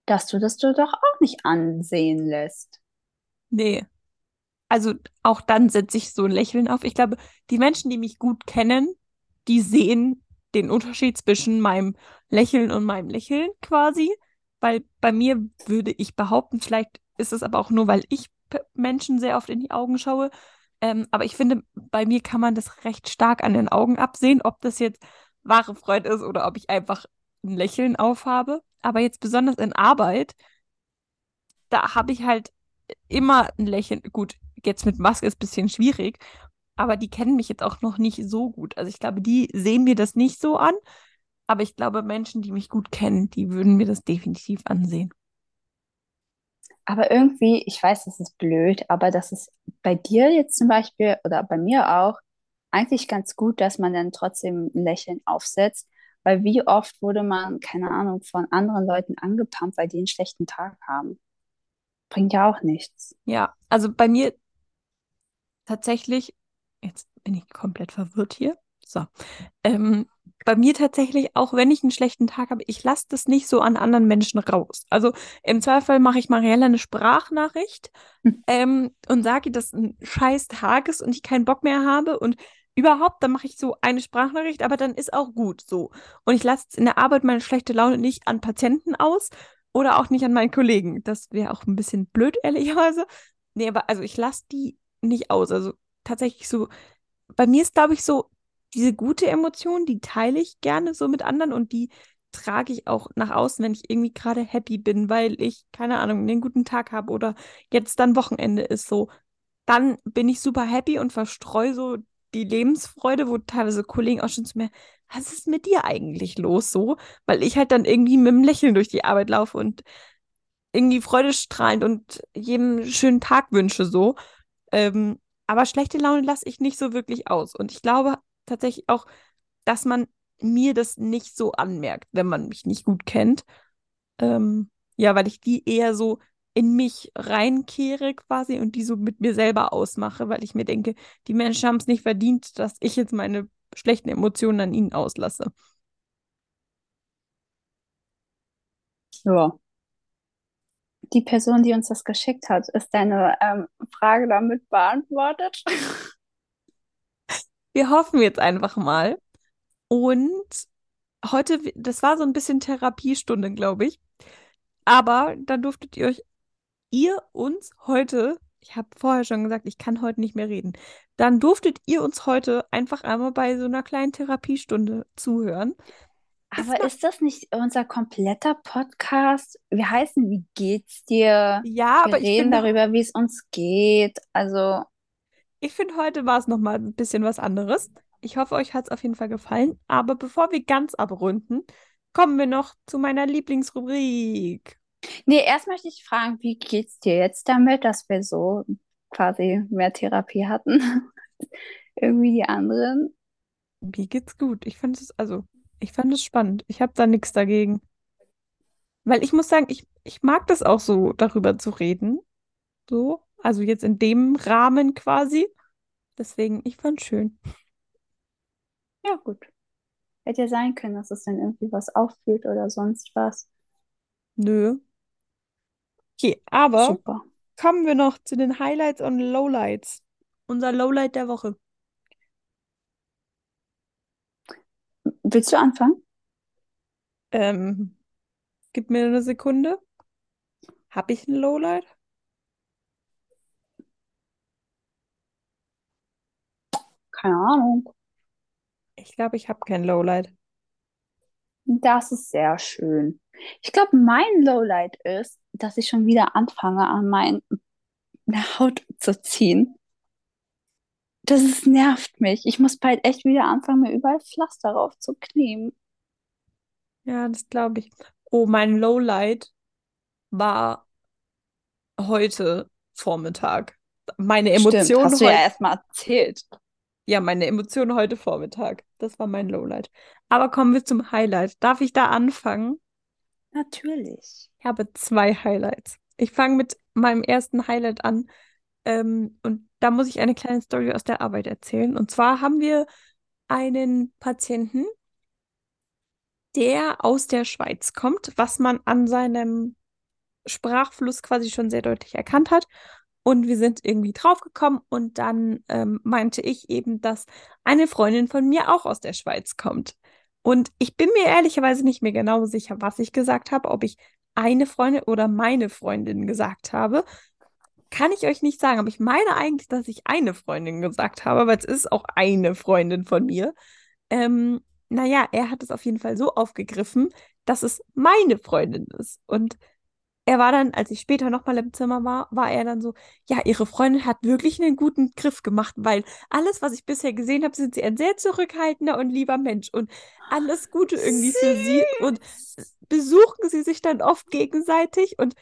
dass du das doch auch nicht ansehen lässt. Nee, also auch dann setze ich so ein Lächeln auf. Ich glaube, die Menschen, die mich gut kennen, die sehen den Unterschied zwischen meinem Lächeln und meinem Lächeln quasi. Weil bei mir würde ich behaupten, vielleicht ist es aber auch nur, weil ich Menschen sehr oft in die Augen schaue. Ähm, aber ich finde, bei mir kann man das recht stark an den Augen absehen, ob das jetzt wahre Freude ist oder ob ich einfach ein Lächeln aufhabe. Aber jetzt besonders in Arbeit, da habe ich halt immer ein Lächeln. Gut, jetzt mit Maske ist ein bisschen schwierig, aber die kennen mich jetzt auch noch nicht so gut. Also ich glaube, die sehen mir das nicht so an, aber ich glaube, Menschen, die mich gut kennen, die würden mir das definitiv ansehen. Aber irgendwie, ich weiß, das ist blöd, aber das ist bei dir jetzt zum Beispiel oder bei mir auch eigentlich ganz gut, dass man dann trotzdem ein Lächeln aufsetzt, weil wie oft wurde man, keine Ahnung, von anderen Leuten angepumpt, weil die einen schlechten Tag haben. Bringt ja auch nichts. Ja, also bei mir tatsächlich, jetzt bin ich komplett verwirrt hier. So. Ähm, bei mir tatsächlich, auch wenn ich einen schlechten Tag habe, ich lasse das nicht so an anderen Menschen raus. Also im Zweifel mache ich Mariella eine Sprachnachricht Hm. ähm, und sage, dass ein scheiß Tag ist und ich keinen Bock mehr habe und überhaupt, dann mache ich so eine Sprachnachricht, aber dann ist auch gut so. Und ich lasse in der Arbeit meine schlechte Laune nicht an Patienten aus oder auch nicht an meinen Kollegen. Das wäre auch ein bisschen blöd, ehrlicherweise. Nee, aber also ich lasse die nicht aus. Also tatsächlich so, bei mir ist, glaube ich, so, diese gute Emotion, die teile ich gerne so mit anderen und die trage ich auch nach außen, wenn ich irgendwie gerade happy bin, weil ich, keine Ahnung, einen guten Tag habe oder jetzt dann Wochenende ist so. Dann bin ich super happy und verstreue so die Lebensfreude, wo teilweise Kollegen auch schon zu mir, was ist mit dir eigentlich los so? Weil ich halt dann irgendwie mit einem Lächeln durch die Arbeit laufe und irgendwie freudestrahlend und jedem schönen Tag wünsche so. Ähm, aber schlechte Laune lasse ich nicht so wirklich aus. Und ich glaube tatsächlich auch, dass man mir das nicht so anmerkt, wenn man mich nicht gut kennt. Ähm, ja, weil ich die eher so in mich reinkehre quasi und die so mit mir selber ausmache, weil ich mir denke, die Menschen haben es nicht verdient, dass ich jetzt meine schlechten Emotionen an ihnen auslasse. Ja. Die Person, die uns das geschickt hat, ist deine ähm, Frage damit beantwortet? Wir hoffen jetzt einfach mal. Und heute, das war so ein bisschen Therapiestunde, glaube ich. Aber dann durftet ihr euch, ihr uns heute, ich habe vorher schon gesagt, ich kann heute nicht mehr reden, dann durftet ihr uns heute einfach einmal bei so einer kleinen Therapiestunde zuhören. Aber ist das nicht unser kompletter Podcast? Wir heißen, wie geht's dir? Ja, Wir aber ich reden darüber, wie es uns geht. Also, ich finde, heute war es nochmal ein bisschen was anderes. Ich hoffe, euch hat es auf jeden Fall gefallen. Aber bevor wir ganz abrunden, kommen wir noch zu meiner Lieblingsrubrik. Nee, erst möchte ich fragen, wie geht's dir jetzt damit, dass wir so quasi mehr Therapie hatten? Irgendwie die anderen. Mir geht's gut. Ich fand es, also, ich fand es spannend. Ich habe da nichts dagegen. Weil ich muss sagen, ich, ich mag das auch so, darüber zu reden. So. Also jetzt in dem Rahmen quasi. Deswegen, ich fand's schön. Ja, gut. Hätte ja sein können, dass es dann irgendwie was auffühlt oder sonst was. Nö. Okay, aber Super. kommen wir noch zu den Highlights und Lowlights. Unser Lowlight der Woche. Willst du anfangen? Ähm, gib mir eine Sekunde. Habe ich ein Lowlight? Keine Ahnung. Ich glaube, ich habe kein Lowlight. Das ist sehr schön. Ich glaube, mein Lowlight ist, dass ich schon wieder anfange, an meine Haut zu ziehen. Das ist, nervt mich. Ich muss bald echt wieder anfangen, mir überall Pflaster raufzukleben. Ja, das glaube ich. Oh, mein Lowlight war heute Vormittag. Meine Stimmt, Emotionen hast du ja erstmal erzählt. Ja, meine Emotionen heute Vormittag. Das war mein Lowlight. Aber kommen wir zum Highlight. Darf ich da anfangen? Natürlich. Ich habe zwei Highlights. Ich fange mit meinem ersten Highlight an. Ähm, und da muss ich eine kleine Story aus der Arbeit erzählen. Und zwar haben wir einen Patienten, der aus der Schweiz kommt, was man an seinem Sprachfluss quasi schon sehr deutlich erkannt hat. Und wir sind irgendwie draufgekommen und dann ähm, meinte ich eben, dass eine Freundin von mir auch aus der Schweiz kommt. Und ich bin mir ehrlicherweise nicht mehr genau sicher, was ich gesagt habe, ob ich eine Freundin oder meine Freundin gesagt habe. Kann ich euch nicht sagen, aber ich meine eigentlich, dass ich eine Freundin gesagt habe, aber es ist auch eine Freundin von mir. Ähm, naja, er hat es auf jeden Fall so aufgegriffen, dass es meine Freundin ist. Und er war dann, als ich später nochmal im Zimmer war, war er dann so, ja, ihre Freundin hat wirklich einen guten Griff gemacht, weil alles, was ich bisher gesehen habe, sind sie ein sehr zurückhaltender und lieber Mensch und alles Gute irgendwie für sie und Süß. besuchen sie sich dann oft gegenseitig und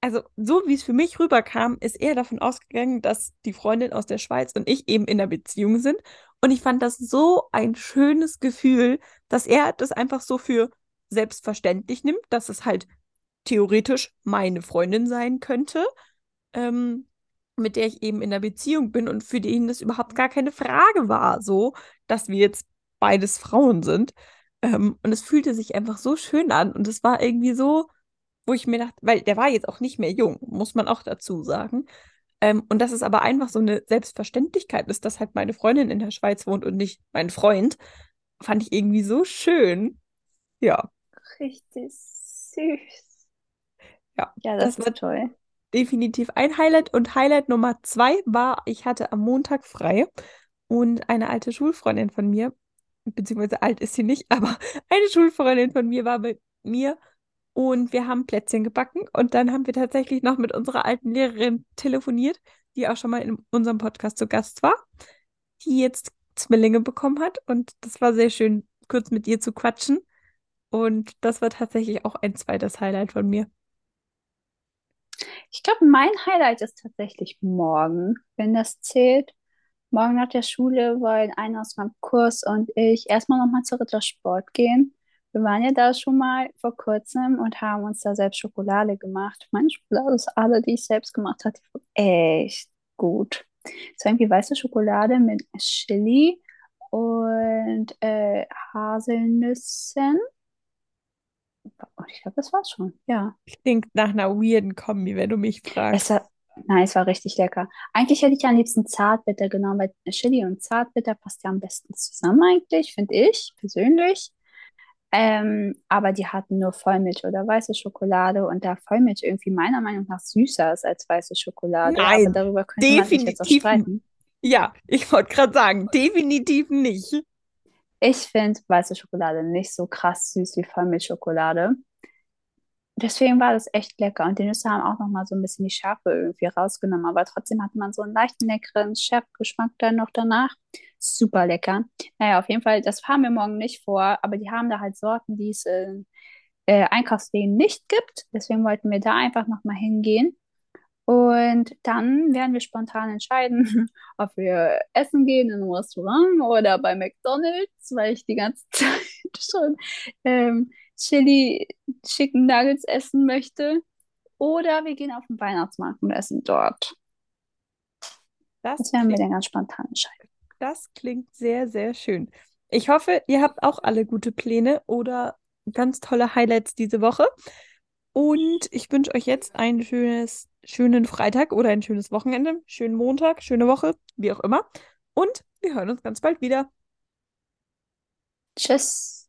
also so wie es für mich rüberkam, ist er davon ausgegangen, dass die Freundin aus der Schweiz und ich eben in einer Beziehung sind und ich fand das so ein schönes Gefühl, dass er das einfach so für selbstverständlich nimmt, dass es halt theoretisch meine Freundin sein könnte, ähm, mit der ich eben in einer Beziehung bin und für den das überhaupt gar keine Frage war, so, dass wir jetzt beides Frauen sind. Ähm, und es fühlte sich einfach so schön an und es war irgendwie so, wo ich mir dachte, weil der war jetzt auch nicht mehr jung, muss man auch dazu sagen. Ähm, und dass es aber einfach so eine Selbstverständlichkeit ist, dass halt meine Freundin in der Schweiz wohnt und nicht mein Freund, fand ich irgendwie so schön. Ja, Richtig süß. Ja, Ja, das das war toll. definitiv ein Highlight. Und Highlight Nummer zwei war, ich hatte am Montag frei und eine alte Schulfreundin von mir, beziehungsweise alt ist sie nicht, aber eine Schulfreundin von mir war bei mir und wir haben Plätzchen gebacken und dann haben wir tatsächlich noch mit unserer alten Lehrerin telefoniert, die auch schon mal in unserem Podcast zu Gast war, die jetzt Zwillinge bekommen hat und das war sehr schön, kurz mit ihr zu quatschen und das war tatsächlich auch ein zweites Highlight von mir. Ich glaube, mein Highlight ist tatsächlich morgen, wenn das zählt. Morgen nach der Schule wollen einer aus meinem Kurs und ich erstmal nochmal zur Rittersport gehen, Wir waren ja da schon mal vor kurzem und haben uns da selbst Schokolade gemacht. Meine Schokolade die ich selbst gemacht habe, die war echt gut. Es war irgendwie weiße Schokolade mit Chili und äh, Haselnüssen. Und ich glaube, das war's schon. Ja. Klingt nach einer weirden Kombi, wenn du mich fragst. Es war, nein, es war richtig lecker. Eigentlich hätte ich ja am liebsten Zartbitter genommen, weil Chili und Zartbitter passt ja am besten zusammen eigentlich, finde ich persönlich. Ähm, aber die hatten nur Vollmilch oder weiße Schokolade und da Vollmilch irgendwie meiner Meinung nach süßer ist als weiße Schokolade. Nein, aber darüber könnte man sich jetzt auch definitiv streiten. Ja, ich wollte gerade sagen, definitiv nicht. Ich finde weiße Schokolade nicht so krass süß wie Vollmilchschokolade. Deswegen war das echt lecker. Und die Nüsse haben auch nochmal so ein bisschen die Schärfe irgendwie rausgenommen. Aber trotzdem hatte man so einen leichten, leckeren Schärfgeschmack dann noch danach. Super lecker. Naja, auf jeden Fall, das haben wir morgen nicht vor. Aber die haben da halt Sorten, die es in äh, Einkaufsläden nicht gibt. Deswegen wollten wir da einfach nochmal hingehen. Und dann werden wir spontan entscheiden, ob wir essen gehen in einem Restaurant oder bei McDonald's, weil ich die ganze Zeit schon ähm, Chili Chicken Nuggets essen möchte. Oder wir gehen auf den Weihnachtsmarkt und essen dort. Das Das werden wir dann ganz spontan entscheiden. das klingt sehr, sehr schön. Ich hoffe, ihr habt auch alle gute Pläne oder ganz tolle Highlights diese Woche. Und ich wünsche euch jetzt ein schönes, schönen Freitag oder ein schönes Wochenende, schönen Montag, schöne Woche, wie auch immer. Und wir hören uns ganz bald wieder. Tschüss.